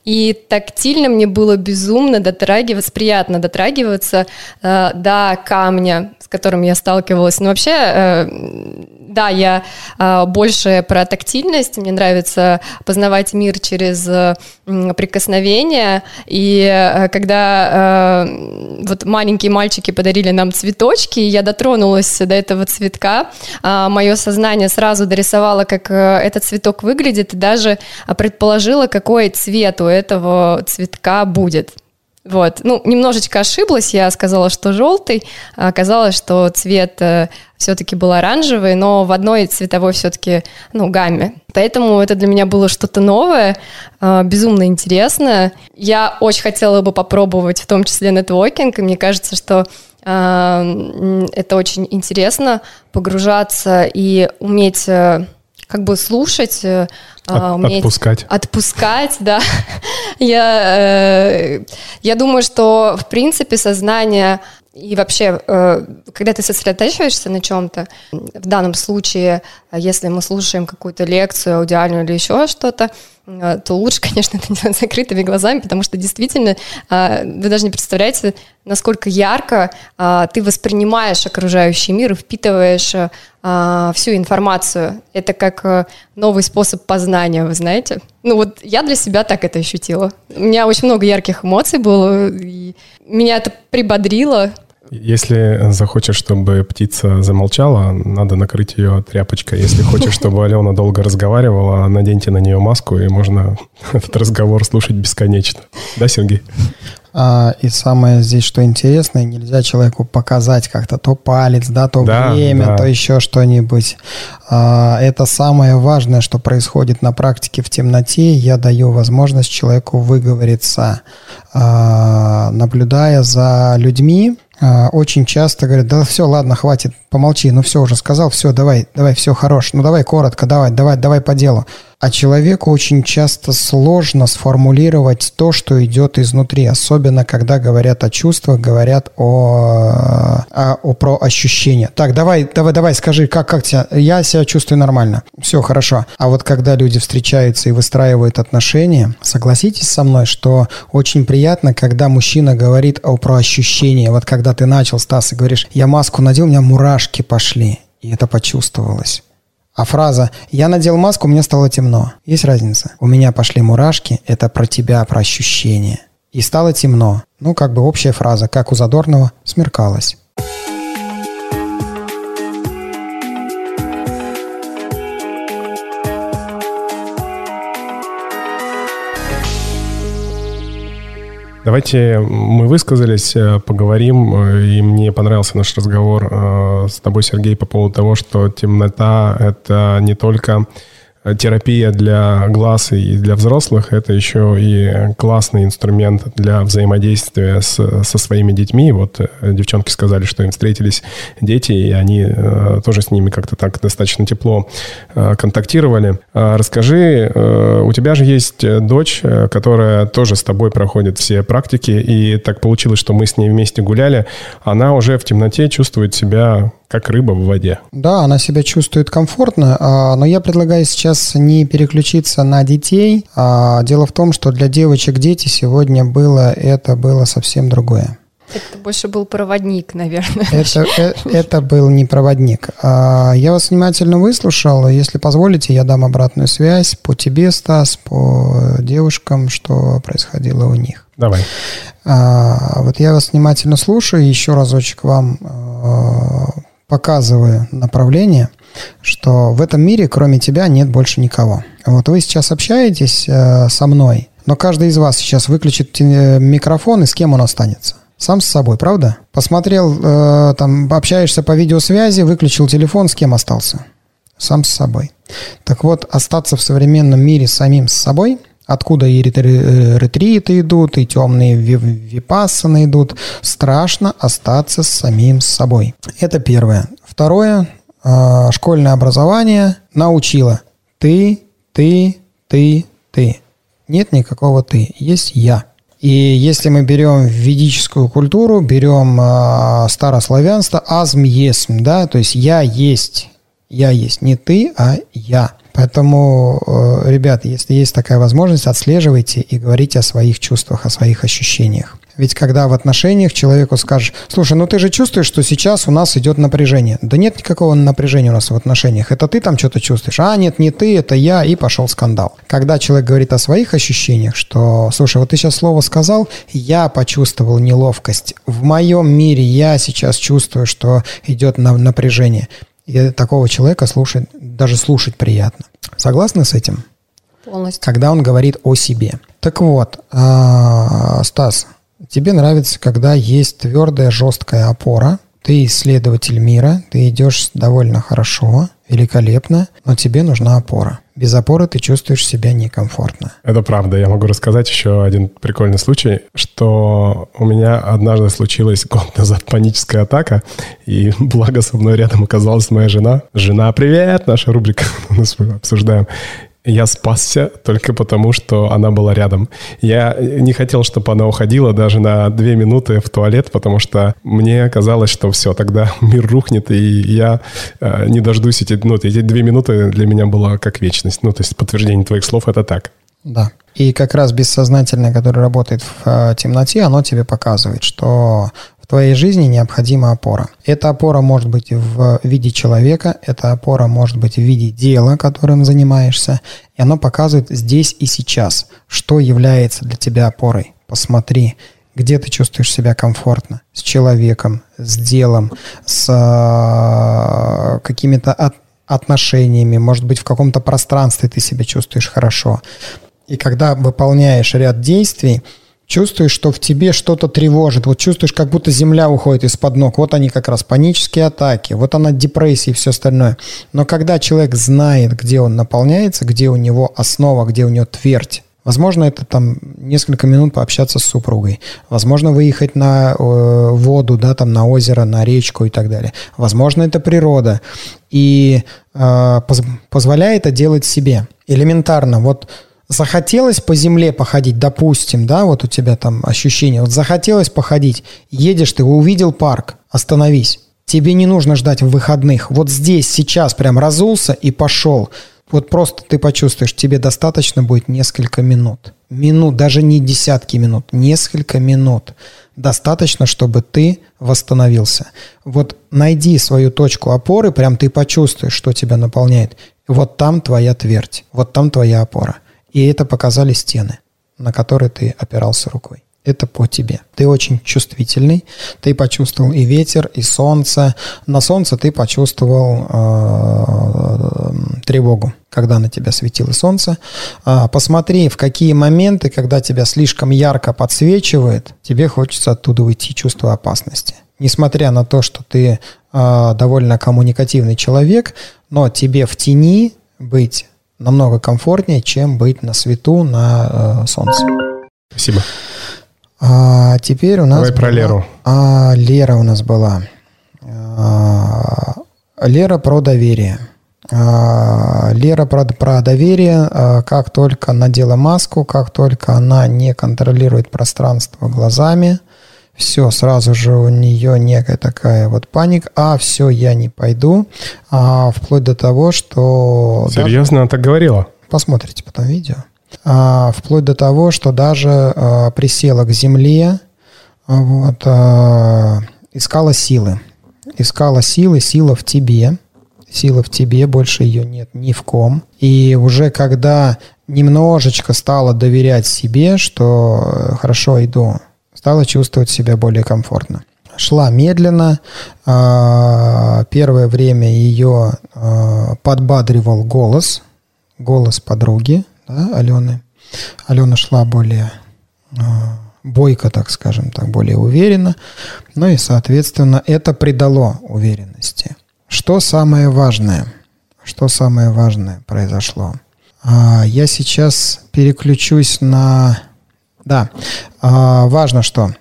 И тактильно мне было безумно дотрагиваться, приятно дотрагиваться э, до камня, с которым я сталкивалась. Но вообще, э, да, я э, больше про тактильность. Мне нравится познавать мир через э, прикосновение. И э, когда э, вот маленькие мальчики подарили нам цветочки, я дотронулась до этого цветка, э, мое сознание сразу дорисовало, как э, этот цветок выглядит, и даже предположила, какой цвет у этого цветка будет. Вот, ну, немножечко ошиблась, я сказала, что желтый, а оказалось, что цвет э, все-таки был оранжевый, но в одной цветовой все-таки, ну, гамме. Поэтому это для меня было что-то новое, э, безумно интересное. Я очень хотела бы попробовать в том числе нетворкинг, и мне кажется, что э, это очень интересно погружаться и уметь э, как бы слушать, э, От, уметь отпускать. Отпускать, да. я, э, я думаю, что в принципе сознание и вообще, э, когда ты сосредотачиваешься на чем-то, в данном случае, если мы слушаем какую-то лекцию аудиальную или еще что-то, то лучше, конечно, это делать закрытыми глазами, потому что действительно э, вы даже не представляете, насколько ярко ты воспринимаешь окружающий мир и впитываешь всю информацию. Это как новый способ познания, вы знаете. Ну вот я для себя так это ощутила. У меня очень много ярких эмоций было, и меня это прибодрило, если захочешь, чтобы птица замолчала, надо накрыть ее тряпочкой. Если хочешь, чтобы Алена долго разговаривала, наденьте на нее маску, и можно этот разговор слушать бесконечно. Да, Сергей? А, и самое здесь, что интересно, нельзя человеку показать как-то то палец, да, то да, время, да. то еще что-нибудь. А, это самое важное, что происходит на практике в темноте. Я даю возможность человеку выговориться, а, наблюдая за людьми, очень часто говорят, да все, ладно, хватит, помолчи, ну все, уже сказал, все, давай, давай, все, хорош, ну давай коротко, давай, давай, давай по делу. А человеку очень часто сложно сформулировать то, что идет изнутри, особенно когда говорят о чувствах, говорят о, о, о про ощущения. Так, давай, давай, давай, скажи, как, как тебя? Я себя чувствую нормально. Все хорошо. А вот когда люди встречаются и выстраивают отношения, согласитесь со мной, что очень приятно, когда мужчина говорит о, про ощущения. Вот когда ты начал, Стас, и говоришь, я маску надел, у меня мурашки пошли. И это почувствовалось. А фраза «я надел маску, мне стало темно». Есть разница? У меня пошли мурашки, это про тебя, про ощущения. И стало темно. Ну, как бы общая фраза, как у Задорнова «смеркалось». Давайте мы высказались, э, поговорим, э, и мне понравился наш разговор э, с тобой, Сергей, по поводу того, что темнота — это не только терапия для глаз и для взрослых, это еще и классный инструмент для взаимодействия с, со своими детьми. Вот э, девчонки сказали, что им встретились дети, и они э, тоже с ними как-то так достаточно тепло э, контактировали. Э, расскажи, у тебя же есть дочь, которая тоже с тобой проходит все практики, и так получилось, что мы с ней вместе гуляли. Она уже в темноте чувствует себя как рыба в воде. Да, она себя чувствует комфортно, а, но я предлагаю сейчас не переключиться на детей. А, дело в том, что для девочек дети сегодня было, это было совсем другое. Это больше был проводник, наверное. Это, это, это был не проводник. А, я вас внимательно выслушал. Если позволите, я дам обратную связь по тебе, Стас, по девушкам, что происходило у них. Давай. Вот я вас внимательно слушаю. Еще разочек вам показываю направление, что в этом мире кроме тебя нет больше никого. Вот вы сейчас общаетесь э, со мной, но каждый из вас сейчас выключит э, микрофон, и с кем он останется? Сам с собой, правда? Посмотрел, э, там, общаешься по видеосвязи, выключил телефон, с кем остался? Сам с собой. Так вот, остаться в современном мире самим с собой – Откуда и ретриты идут, и темные випассаны идут. Страшно остаться с самим собой. Это первое. Второе. А, школьное образование научило. Ты, ты, ты, ты. Нет никакого ты. Есть я. И если мы берем ведическую культуру, берем э, старославянство, азм есм, да, то есть я есть, я есть, не ты, а я. Поэтому, э, ребят, если есть такая возможность, отслеживайте и говорите о своих чувствах, о своих ощущениях. Ведь когда в отношениях человеку скажешь, слушай, ну ты же чувствуешь, что сейчас у нас идет напряжение. Да нет никакого напряжения у нас в отношениях. Это ты там что-то чувствуешь. А, нет, не ты, это я, и пошел скандал. Когда человек говорит о своих ощущениях, что, слушай, вот ты сейчас слово сказал, я почувствовал неловкость. В моем мире я сейчас чувствую, что идет напряжение. И такого человека слушать, даже слушать приятно. Согласны с этим? Полностью. Когда он говорит о себе. Так вот, а, Стас, тебе нравится, когда есть твердая, жесткая опора. Ты исследователь мира, ты идешь довольно хорошо, великолепно, но тебе нужна опора. Без опоры ты чувствуешь себя некомфортно. Это правда. Я могу рассказать еще один прикольный случай, что у меня однажды случилась год назад паническая атака, и благо со мной рядом оказалась моя жена. Жена, привет! Наша рубрика мы обсуждаем я спасся только потому, что она была рядом. Я не хотел, чтобы она уходила даже на две минуты в туалет, потому что мне казалось, что все, тогда мир рухнет, и я э, не дождусь эти, ну, эти две минуты для меня было как вечность. Ну, то есть подтверждение твоих слов — это так. Да. И как раз бессознательное, которое работает в э, темноте, оно тебе показывает, что в твоей жизни необходима опора. Эта опора может быть в виде человека, эта опора может быть в виде дела, которым занимаешься, и оно показывает здесь и сейчас, что является для тебя опорой. Посмотри, где ты чувствуешь себя комфортно, с человеком, с делом, с э, какими-то от, отношениями, может быть, в каком-то пространстве ты себя чувствуешь хорошо. И когда выполняешь ряд действий, чувствуешь, что в тебе что-то тревожит, вот чувствуешь, как будто земля уходит из-под ног. Вот они как раз панические атаки, вот она депрессия и все остальное. Но когда человек знает, где он наполняется, где у него основа, где у него твердь, Возможно, это там несколько минут пообщаться с супругой. Возможно, выехать на э, воду, да, там на озеро, на речку и так далее. Возможно, это природа. И э, поз позволяет это делать себе. Элементарно. Вот захотелось по земле походить, допустим, да, вот у тебя там ощущение, вот захотелось походить, едешь ты, увидел парк, остановись. Тебе не нужно ждать в выходных. Вот здесь, сейчас прям разулся и пошел. Вот просто ты почувствуешь, тебе достаточно будет несколько минут. Минут, даже не десятки минут, несколько минут. Достаточно, чтобы ты восстановился. Вот найди свою точку опоры, прям ты почувствуешь, что тебя наполняет. Вот там твоя твердь, вот там твоя опора. И это показали стены, на которые ты опирался рукой. Это по тебе. Ты очень чувствительный. Ты почувствовал и ветер, и солнце. На солнце ты почувствовал э, тревогу, когда на тебя светило солнце. Э, посмотри, в какие моменты, когда тебя слишком ярко подсвечивает, тебе хочется оттуда уйти, чувство опасности. Несмотря на то, что ты э, довольно коммуникативный человек, но тебе в тени быть намного комфортнее, чем быть на свету на э, солнце. Спасибо. А теперь у нас... Давай про Леру. А, Лера у нас была. А, Лера про доверие. А, Лера про, про доверие, а, как только надела маску, как только она не контролирует пространство глазами – все, сразу же у нее некая такая вот паника, а все, я не пойду, а, вплоть до того, что... Серьезно, даже... она так говорила? Посмотрите потом видео. А, вплоть до того, что даже а, присела к земле, вот, а, искала силы. Искала силы, сила в тебе, сила в тебе, больше ее нет ни в ком. И уже когда немножечко стала доверять себе, что э, хорошо иду, стала чувствовать себя более комфортно. Шла медленно. А, первое время ее а, подбадривал голос, голос подруги, да, Алены. Алена шла более а, бойко, так скажем, так, более уверенно. Ну и, соответственно, это придало уверенности. Что самое важное? Что самое важное произошло? Я сейчас переключусь на да. А, важно что.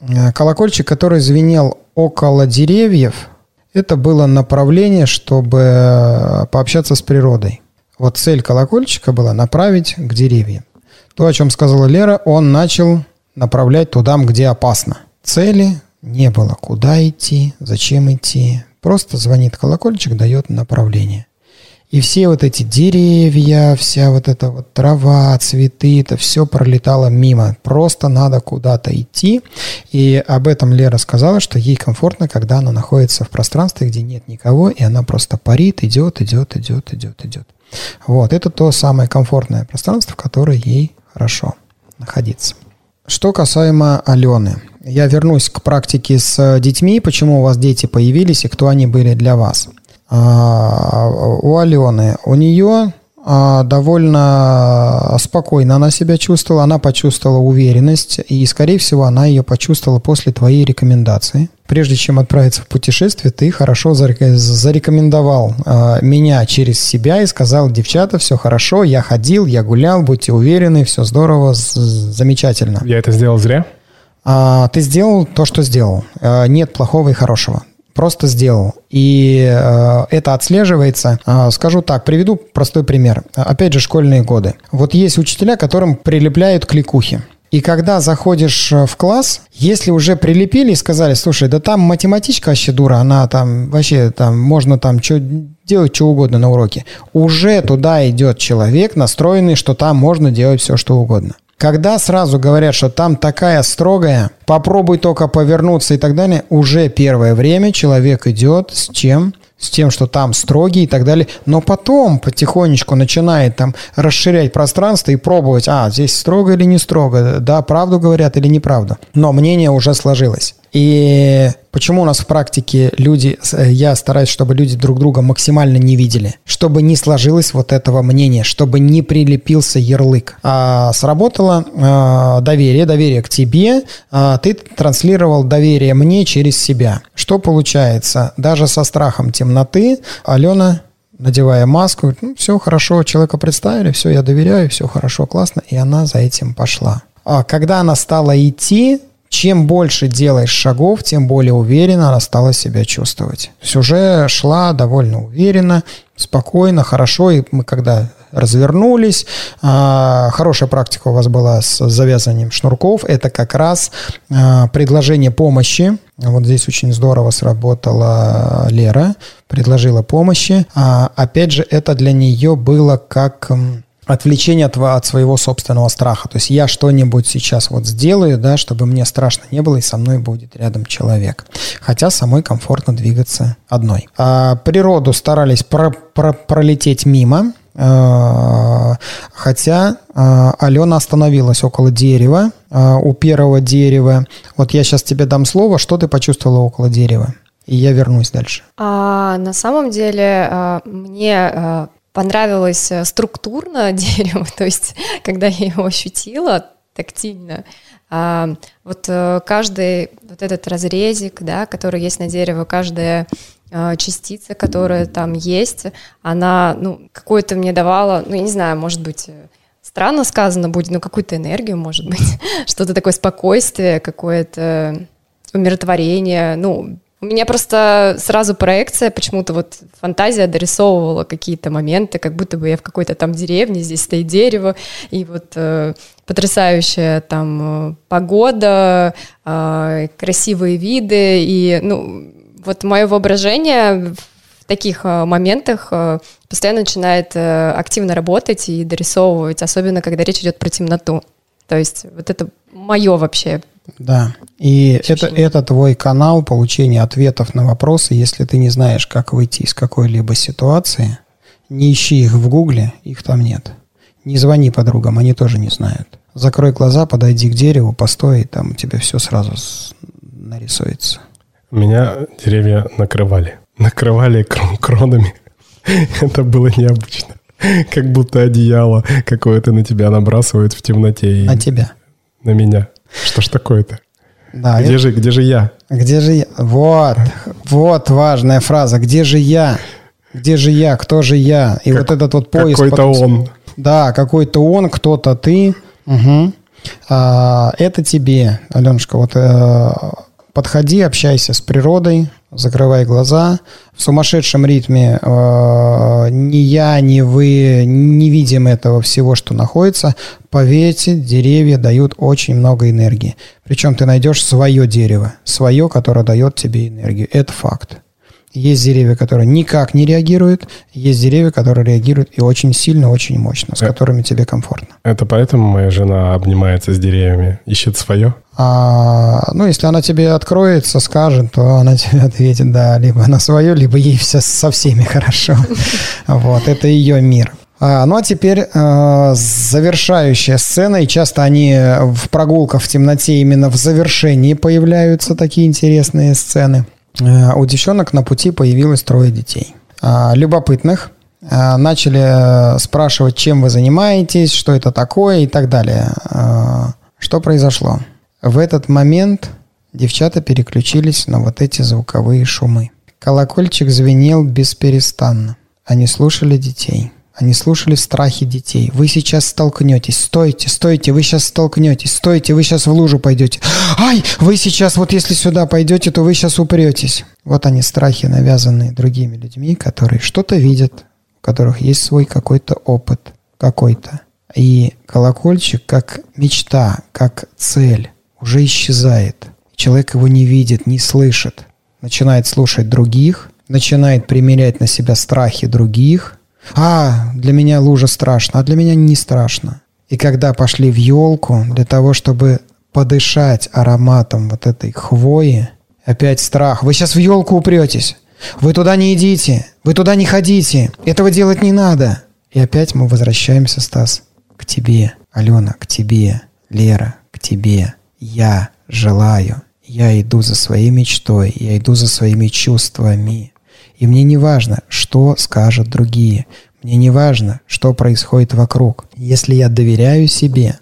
Э, колокольчик, который звенел около деревьев, это было направление, чтобы э, пообщаться с природой. Вот цель колокольчика была направить к деревьям. То, о чем сказала Лера, он начал направлять туда, где опасно. Цели не было. Куда идти, зачем идти. Просто звонит колокольчик, дает направление. И все вот эти деревья, вся вот эта вот трава, цветы, это все пролетало мимо. Просто надо куда-то идти. И об этом Лера сказала, что ей комфортно, когда она находится в пространстве, где нет никого, и она просто парит, идет, идет, идет, идет, идет. Вот, это то самое комфортное пространство, в которое ей хорошо находиться. Что касаемо Алены. Я вернусь к практике с детьми, почему у вас дети появились и кто они были для вас. А, у Алены, у нее а, довольно спокойно она себя чувствовала, она почувствовала уверенность, и, скорее всего, она ее почувствовала после твоей рекомендации. Прежде чем отправиться в путешествие, ты хорошо зарекомендовал э, меня через себя и сказал, девчата, все хорошо, я ходил, я гулял, будьте уверены, все здорово, замечательно. Я это сделал зря? А, ты сделал то, что сделал. А, нет плохого и хорошего. Просто сделал. И э, это отслеживается. Э, скажу так, приведу простой пример. Опять же, школьные годы. Вот есть учителя, которым прилепляют кликухи. И когда заходишь в класс, если уже прилепили и сказали, слушай, да там математичка вообще дура, она там вообще там можно там что делать что угодно на уроке, уже туда идет человек, настроенный, что там можно делать все, что угодно. Когда сразу говорят, что там такая строгая, попробуй только повернуться и так далее, уже первое время человек идет с чем? С тем, что там строгий и так далее. Но потом потихонечку начинает там расширять пространство и пробовать, а, здесь строго или не строго, да, правду говорят или неправду. Но мнение уже сложилось. И почему у нас в практике люди, э, я стараюсь, чтобы люди друг друга максимально не видели, чтобы не сложилось вот этого мнения, чтобы не прилепился ярлык. А сработало а, доверие, доверие к тебе, а, ты транслировал доверие мне через себя. Что получается? Даже со страхом темноты Алена надевая маску, ну, все хорошо, человека представили, все, я доверяю, все хорошо, классно, и она за этим пошла. А когда она стала идти, чем больше делаешь шагов, тем более уверенно она стала себя чувствовать. То есть уже шла довольно уверенно, спокойно, хорошо. И мы когда развернулись, а, хорошая практика у вас была с завязыванием шнурков. Это как раз а, предложение помощи. Вот здесь очень здорово сработала Лера, предложила помощи. А, опять же, это для нее было как отвлечение от, от своего собственного страха. То есть я что-нибудь сейчас вот сделаю, да, чтобы мне страшно не было, и со мной будет рядом человек. Хотя самой комфортно двигаться одной. А природу старались про, про, пролететь мимо, а, Хотя а, Алена остановилась около дерева, а, у первого дерева. Вот я сейчас тебе дам слово, что ты почувствовала около дерева? И я вернусь дальше. А, на самом деле мне понравилось э, структурно дерево, то есть когда я его ощутила тактильно, а, вот э, каждый вот этот разрезик, да, который есть на дереве, каждая а, частица, которая там есть, она, ну, какую-то мне давала, ну, я не знаю, может быть, э, странно сказано будет, но какую-то энергию, может быть, что-то такое спокойствие, какое-то умиротворение, ну, у меня просто сразу проекция, почему-то вот фантазия дорисовывала какие-то моменты, как будто бы я в какой-то там деревне, здесь стоит дерево, и вот э, потрясающая там э, погода, э, красивые виды, и, ну, вот мое воображение в таких э, моментах э, постоянно начинает активно работать и дорисовывать, особенно когда речь идет про темноту. То есть вот это мое вообще да, и это, это твой канал получения ответов на вопросы. Если ты не знаешь, как выйти из какой-либо ситуации, не ищи их в гугле, их там нет. Не звони подругам, они тоже не знают. Закрой глаза, подойди к дереву, постой, и там у тебя все сразу нарисуется. Меня деревья накрывали. Накрывали крон кронами. Это было необычно. Как будто одеяло какое-то на тебя набрасывают в темноте. На тебя? На меня. Что ж такое-то? Да, где, это... же, где же я? Где же я? Вот, вот важная фраза. Где же я? Где же я? Кто же я? И как, вот этот вот поиск. Какой-то потом... он. Да, какой-то он, кто-то ты. Угу. А, это тебе, Аленушка, вот э, подходи, общайся с природой, закрывай глаза. В сумасшедшем ритме э, ни я, ни вы не видим этого всего, что находится. Поверьте, деревья дают очень много энергии. Причем ты найдешь свое дерево, свое, которое дает тебе энергию. Это факт. есть деревья, которые никак не реагируют, есть деревья, которые реагируют и очень сильно, очень мощно, с Э. которыми тебе комфортно. Это поэтому моя жена обнимается с деревьями, ищет свое? А, ну, если она тебе откроется, скажет, то она тебе ответит, да, либо на свое, либо ей все со всеми хорошо. Вот, это ее мир. А, ну а теперь э, завершающая сцена, и часто они в прогулках в темноте именно в завершении появляются такие интересные сцены. Э, у девчонок на пути появилось трое детей. А, любопытных. А, начали э, спрашивать, чем вы занимаетесь, что это такое и так далее. А, что произошло? В этот момент девчата переключились на вот эти звуковые шумы. Колокольчик звенел бесперестанно. Они слушали детей. Они слушали страхи детей. Вы сейчас столкнетесь. Стойте, стойте, вы сейчас столкнетесь. Стойте, вы сейчас в лужу пойдете. Ай, вы сейчас, вот если сюда пойдете, то вы сейчас упретесь. Вот они страхи, навязанные другими людьми, которые что-то видят, у которых есть свой какой-то опыт, какой-то. И колокольчик как мечта, как цель уже исчезает. Человек его не видит, не слышит. Начинает слушать других, начинает примерять на себя страхи других. А, для меня лужа страшно, а для меня не страшно. И когда пошли в елку для того, чтобы подышать ароматом вот этой хвои, опять страх. Вы сейчас в елку упретесь. Вы туда не идите. Вы туда не ходите. Этого делать не надо. И опять мы возвращаемся, Стас, к тебе. Алена, к тебе. Лера, к тебе. Я желаю. Я иду за своей мечтой. Я иду за своими чувствами. И мне не важно, что скажут другие. Мне не важно, что происходит вокруг. Если я доверяю себе,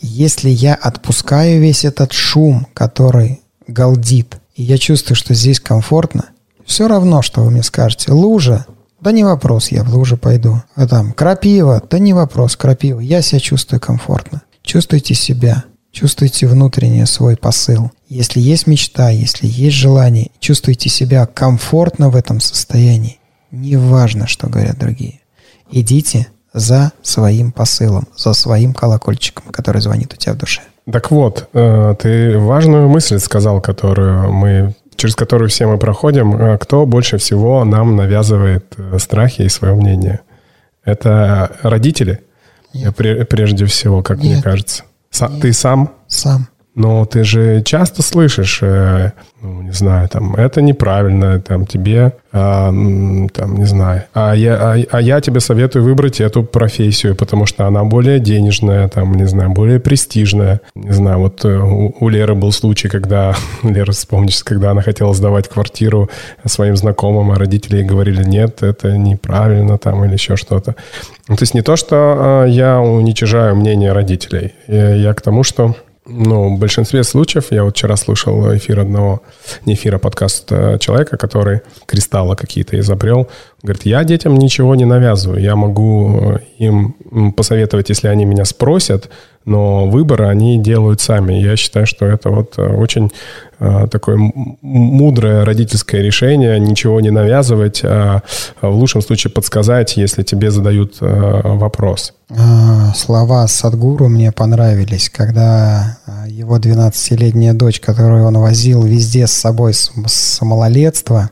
если я отпускаю весь этот шум, который галдит, и я чувствую, что здесь комфортно, все равно, что вы мне скажете. Лужа, да не вопрос, я в лужу пойду. А там крапива, да не вопрос, крапива. Я себя чувствую комфортно. Чувствуйте себя, чувствуйте внутренний свой посыл. Если есть мечта, если есть желание, чувствуйте себя комфортно в этом состоянии. Неважно, что говорят другие. Идите за своим посылом, за своим колокольчиком, который звонит у тебя в душе. Так вот, э, ты важную мысль сказал, которую мы через которую все мы проходим. Э, Кто больше всего нам навязывает э, страхи и свое мнение? Это родители, Нет. Пре- прежде всего, как мне Нет. кажется. Са-. Ты сам Сам. Но ты же часто слышишь, э, ну, не знаю, там, это неправильно, там, тебе, а, там, не знаю, а я, а, а я тебе советую выбрать эту профессию, потому что она более денежная, там, не знаю, более престижная. Не знаю, вот э, у, у Леры был случай, когда, Лера, вспомнишь, когда она хотела сдавать квартиру своим знакомым, а родители ей говорили, нет, это неправильно, там, или еще что-то. То есть не то, что э, я уничижаю мнение родителей, я, я к тому, что ну, в большинстве случаев, я вот вчера слушал эфир одного, не эфир, а подкаст э, человека, который кристаллы какие-то изобрел. Говорит, я детям ничего не навязываю, я могу э, им посоветовать, если они меня спросят, но выборы они делают сами. Я считаю, что это вот э, очень такое мудрое родительское решение, ничего не навязывать, а в лучшем случае подсказать, если тебе задают вопрос. А, Слова Садгуру мне понравились, когда а, его 12-летняя дочь, которую он возил везде с собой с, с малолетства,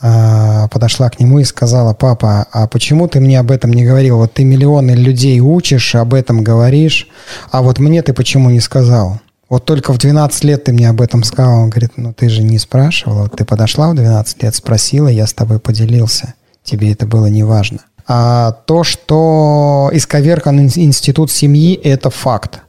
а, подошла к нему и сказала, папа, а почему ты мне об этом не говорил? Вот ты миллионы людей учишь, об этом говоришь, а вот мне ты почему не сказал? Вот только в 12 лет ты мне об этом сказал. Он говорит, ну ты же не спрашивала. Ты подошла в 12 лет, спросила, я с тобой поделился. Тебе это было не важно. А то, что исковеркан ин- институт семьи, это факт.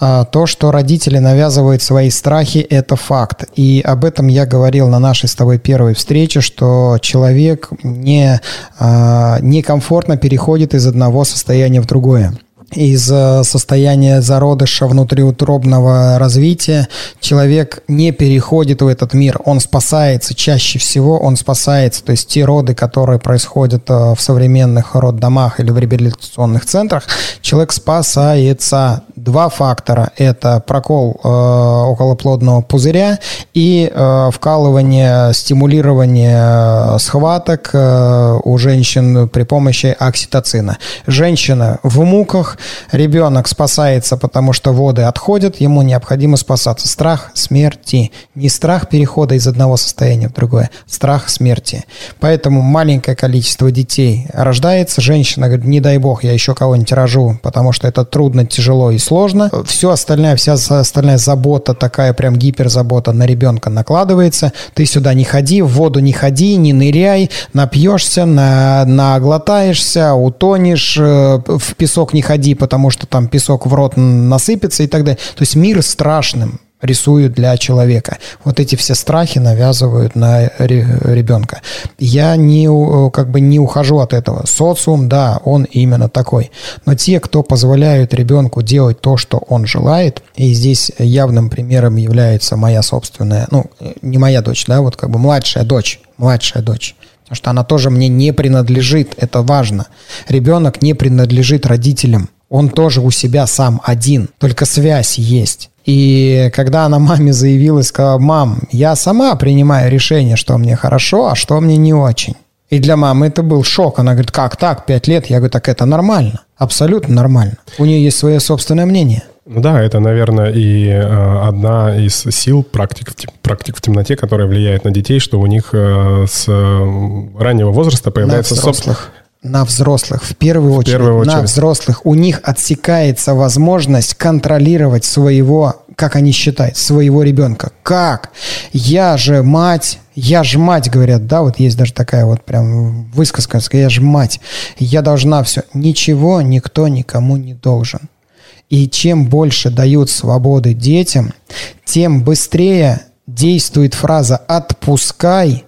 А, То, что родители навязывают свои страхи, это факт. И об этом я говорил на нашей с тобой первой встрече, что человек не, а, некомфортно переходит из одного состояния в другое из э, состояния зародыша внутриутробного развития человек не переходит в этот мир, он спасается, чаще всего он спасается, то есть те роды, которые происходят э, в современных роддомах или в реабилитационных центрах, человек спасается. Два фактора – это прокол э, околоплодного пузыря и э, вкалывание, стимулирование э, схваток э, у женщин при помощи окситоцина. Женщина в муках, Ребенок спасается, потому что воды отходят, ему необходимо спасаться. Страх смерти. Не страх перехода из одного состояния в другое, страх смерти. Поэтому маленькое количество детей рождается, женщина говорит, не дай бог, я еще кого-нибудь рожу, потому что это трудно, тяжело и сложно. Все остальное, вся остальная забота, такая прям гиперзабота на ребенка накладывается. Ты сюда не ходи, в воду не ходи, не ныряй, напьешься, на, наглотаешься, утонешь, э, в песок не ходи, потому что там песок в рот насыпется и так далее. То есть мир страшным рисуют для человека. Вот эти все страхи навязывают на ребенка. Я не, как бы не ухожу от этого. Социум, да, он именно такой. Но те, кто позволяют ребенку делать то, что он желает, и здесь явным примером является моя собственная, ну, не моя дочь, да, вот как бы младшая дочь, младшая дочь. Потому что она тоже мне не принадлежит, это важно. Ребенок не принадлежит родителям. Он тоже у себя сам один, только связь есть. И когда она маме заявила, сказала, мам, я сама принимаю решение, что мне хорошо, а что мне не очень. И для мамы это был шок. Она говорит, как так, пять лет? Я говорю, так это нормально, абсолютно нормально. У нее есть свое собственное мнение. Ну да, это, наверное, и э, одна из сил практик, практик в темноте, которая влияет на детей, что у них э, с э, раннего возраста появляется собственных на взрослых, в первую, в очередь, первую очередь, на взрослых. У них отсекается возможность контролировать своего, как они считают, своего ребенка. Как? Я же мать, я же мать, говорят, да, вот есть даже такая вот прям высказка, я же мать, я должна все. Ничего никто никому не должен. И чем больше дают свободы детям, тем быстрее действует фраза «отпускай»,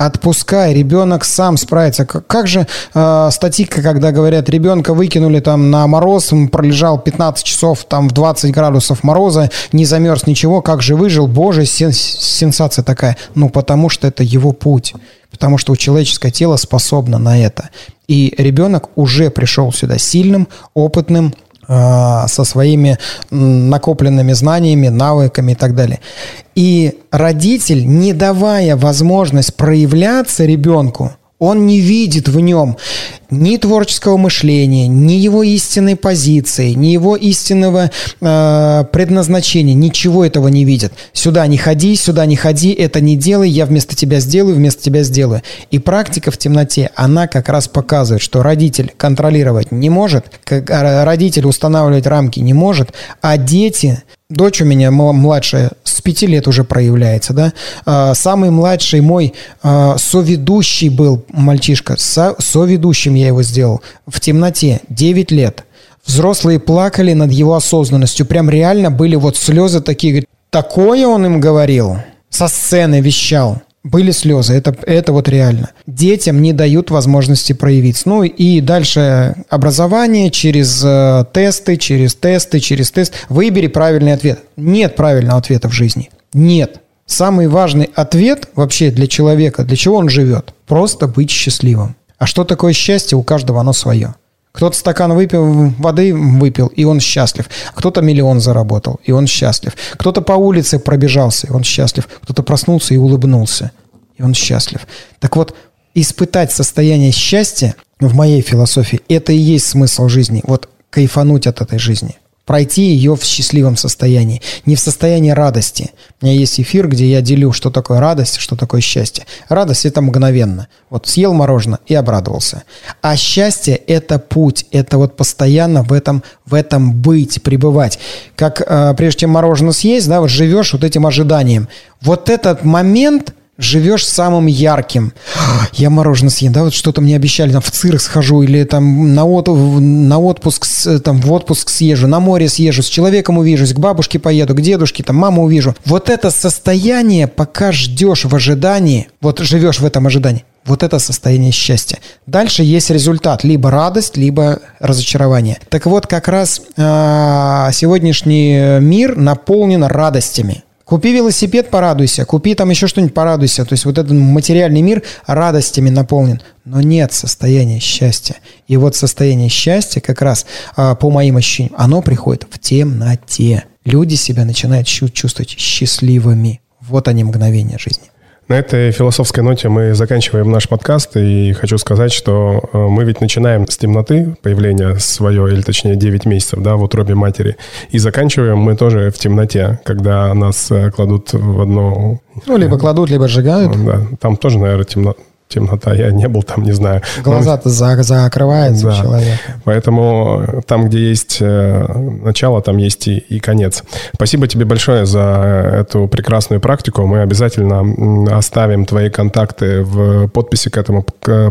Отпускай, ребенок сам справится. Как же э, статика, когда говорят, ребенка выкинули там на мороз, он пролежал 15 часов там в 20 градусов мороза, не замерз ничего, как же выжил, боже, сен сенсация такая. Ну, потому что это его путь, потому что у человеческое тело способно на это. И ребенок уже пришел сюда сильным, опытным, со своими накопленными знаниями, навыками и так далее. И родитель, не давая возможность проявляться ребенку, он не видит в нем ни творческого мышления, ни его истинной позиции, ни его истинного э, предназначения. Ничего этого не видит. Сюда не ходи, сюда не ходи, это не делай, я вместо тебя сделаю, вместо тебя сделаю. И практика в темноте, она как раз показывает, что родитель контролировать не может, э, родитель устанавливать рамки не может, а дети Дочь у меня младшая с пяти лет уже проявляется, да. А, самый младший мой а, соведущий был мальчишка, со, соведущим я его сделал в темноте, 9 лет. Взрослые плакали над его осознанностью, прям реально были вот слезы такие, говорит, такое он им говорил, со сцены вещал. Были слезы, это, это вот реально. Детям не дают возможности проявиться. Ну и дальше образование через э, тесты, через тесты, через тест. Выбери правильный ответ. Нет правильного ответа в жизни. Нет. Самый важный ответ вообще для человека, для чего он живет, просто быть счастливым. А что такое счастье, у каждого оно свое. Кто-то стакан выпил, воды выпил, и он счастлив. Кто-то миллион заработал, и он счастлив. Кто-то по улице пробежался, и он счастлив. Кто-то проснулся и улыбнулся, и он счастлив. Так вот, испытать состояние счастья в моей философии – это и есть смысл жизни. Вот кайфануть от этой жизни – пройти ее в счастливом состоянии, не в состоянии радости. У меня есть эфир, где я делю, что такое радость, что такое счастье. Радость – это мгновенно. Вот съел мороженое и обрадовался. А счастье – это путь, это вот постоянно в этом, в этом быть, пребывать. Как э, прежде чем мороженое съесть, да, вот живешь вот этим ожиданием. Вот этот момент – живешь самым ярким. Я мороженое съем, да, вот что-то мне обещали, там в цирк схожу или там на, от, на отпуск, там в отпуск съезжу, на море съезжу, с человеком увижусь, к бабушке поеду, к дедушке, там маму увижу. Вот это состояние, пока ждешь в ожидании, вот живешь в этом ожидании, вот это состояние счастья. Дальше есть результат, либо радость, либо разочарование. Так вот, как раз э, сегодняшний мир наполнен радостями. Купи велосипед, порадуйся. Купи там еще что-нибудь, порадуйся. То есть вот этот материальный мир радостями наполнен. Но нет состояния счастья. И вот состояние счастья как раз, а, по моим ощущениям, оно приходит в темноте. Люди себя начинают чувствовать счастливыми. Вот они мгновения жизни. На этой философской ноте мы заканчиваем наш подкаст, и хочу сказать, что э, мы ведь начинаем с темноты, появления свое, или точнее 9 месяцев, да, в утробе матери, и заканчиваем мы тоже в темноте, когда нас э, кладут в одно... Ну, либо кладут, либо сжигают. Да, там тоже, наверное, темно, темнота, я не был там, не знаю. Глаза-то за, закрываются да. у человека. Поэтому э, там, где есть э, начало, там есть и, и конец. Спасибо тебе большое за эту прекрасную практику. Мы обязательно оставим твои контакты в подписи к этому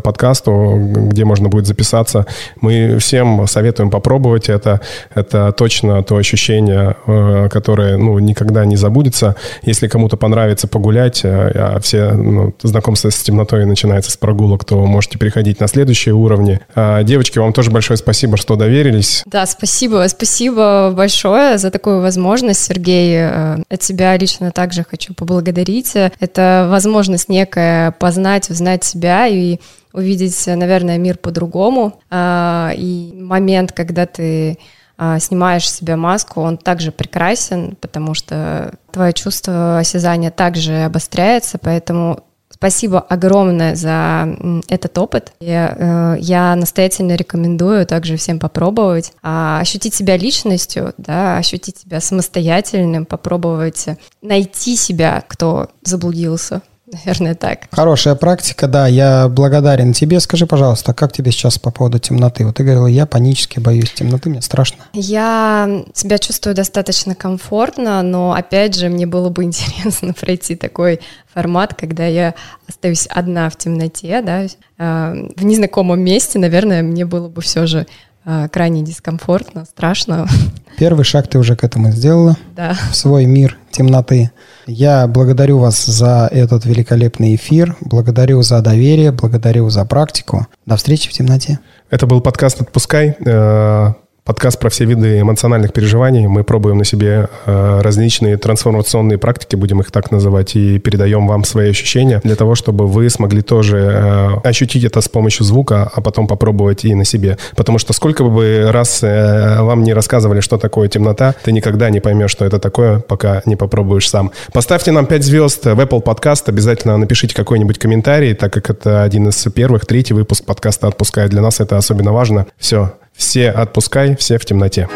подкасту, где можно будет записаться. Мы всем советуем попробовать это. Это точно то ощущение, э, которое ну, никогда не забудется. Если кому-то понравится погулять, а все ну, знакомство с темнотой начинают начинается с прогулок, то можете переходить на следующие уровни. А, девочки, вам тоже большое спасибо, что доверились. Да, спасибо. Спасибо большое за такую возможность, Сергей. Э, от тебя лично также хочу поблагодарить. Это возможность некая познать, узнать себя и увидеть, наверное, мир по-другому. А, и момент, когда ты а, снимаешь себя маску, он также прекрасен, потому что твое чувство осязания также обостряется, поэтому Спасибо огромное за этот опыт. Я, э, я настоятельно рекомендую также всем попробовать а, ощутить себя личностью, да, ощутить себя самостоятельным, попробовать найти себя, кто заблудился. Наверное, так. Хорошая практика, да. Я благодарен тебе. Скажи, пожалуйста, как тебе сейчас по поводу темноты? Вот ты говорила, я панически боюсь темноты, мне страшно. Я себя чувствую достаточно комфортно, но, опять же, мне было бы интересно пройти такой формат, когда я остаюсь одна в темноте, да, э, в незнакомом месте, наверное, мне было бы все же крайне дискомфортно, страшно. Первый шаг ты уже к этому сделала. Да. В свой мир темноты. Я благодарю вас за этот великолепный эфир, благодарю за доверие, благодарю за практику. До встречи в темноте. Это был подкаст «Отпускай». Подкаст про все виды эмоциональных переживаний. Мы пробуем на себе э, различные трансформационные практики, будем их так называть, и передаем вам свои ощущения для того, чтобы вы смогли тоже э, ощутить это с помощью звука, а потом попробовать и на себе. Потому что сколько бы раз э, вам не рассказывали, что такое темнота, ты никогда не поймешь, что это такое, пока не попробуешь сам. Поставьте нам 5 звезд в Apple Podcast, обязательно напишите какой-нибудь комментарий, так как это один из первых, третий выпуск подкаста «Отпускай». Для нас это особенно важно. Все, все отпускай, все в темноте.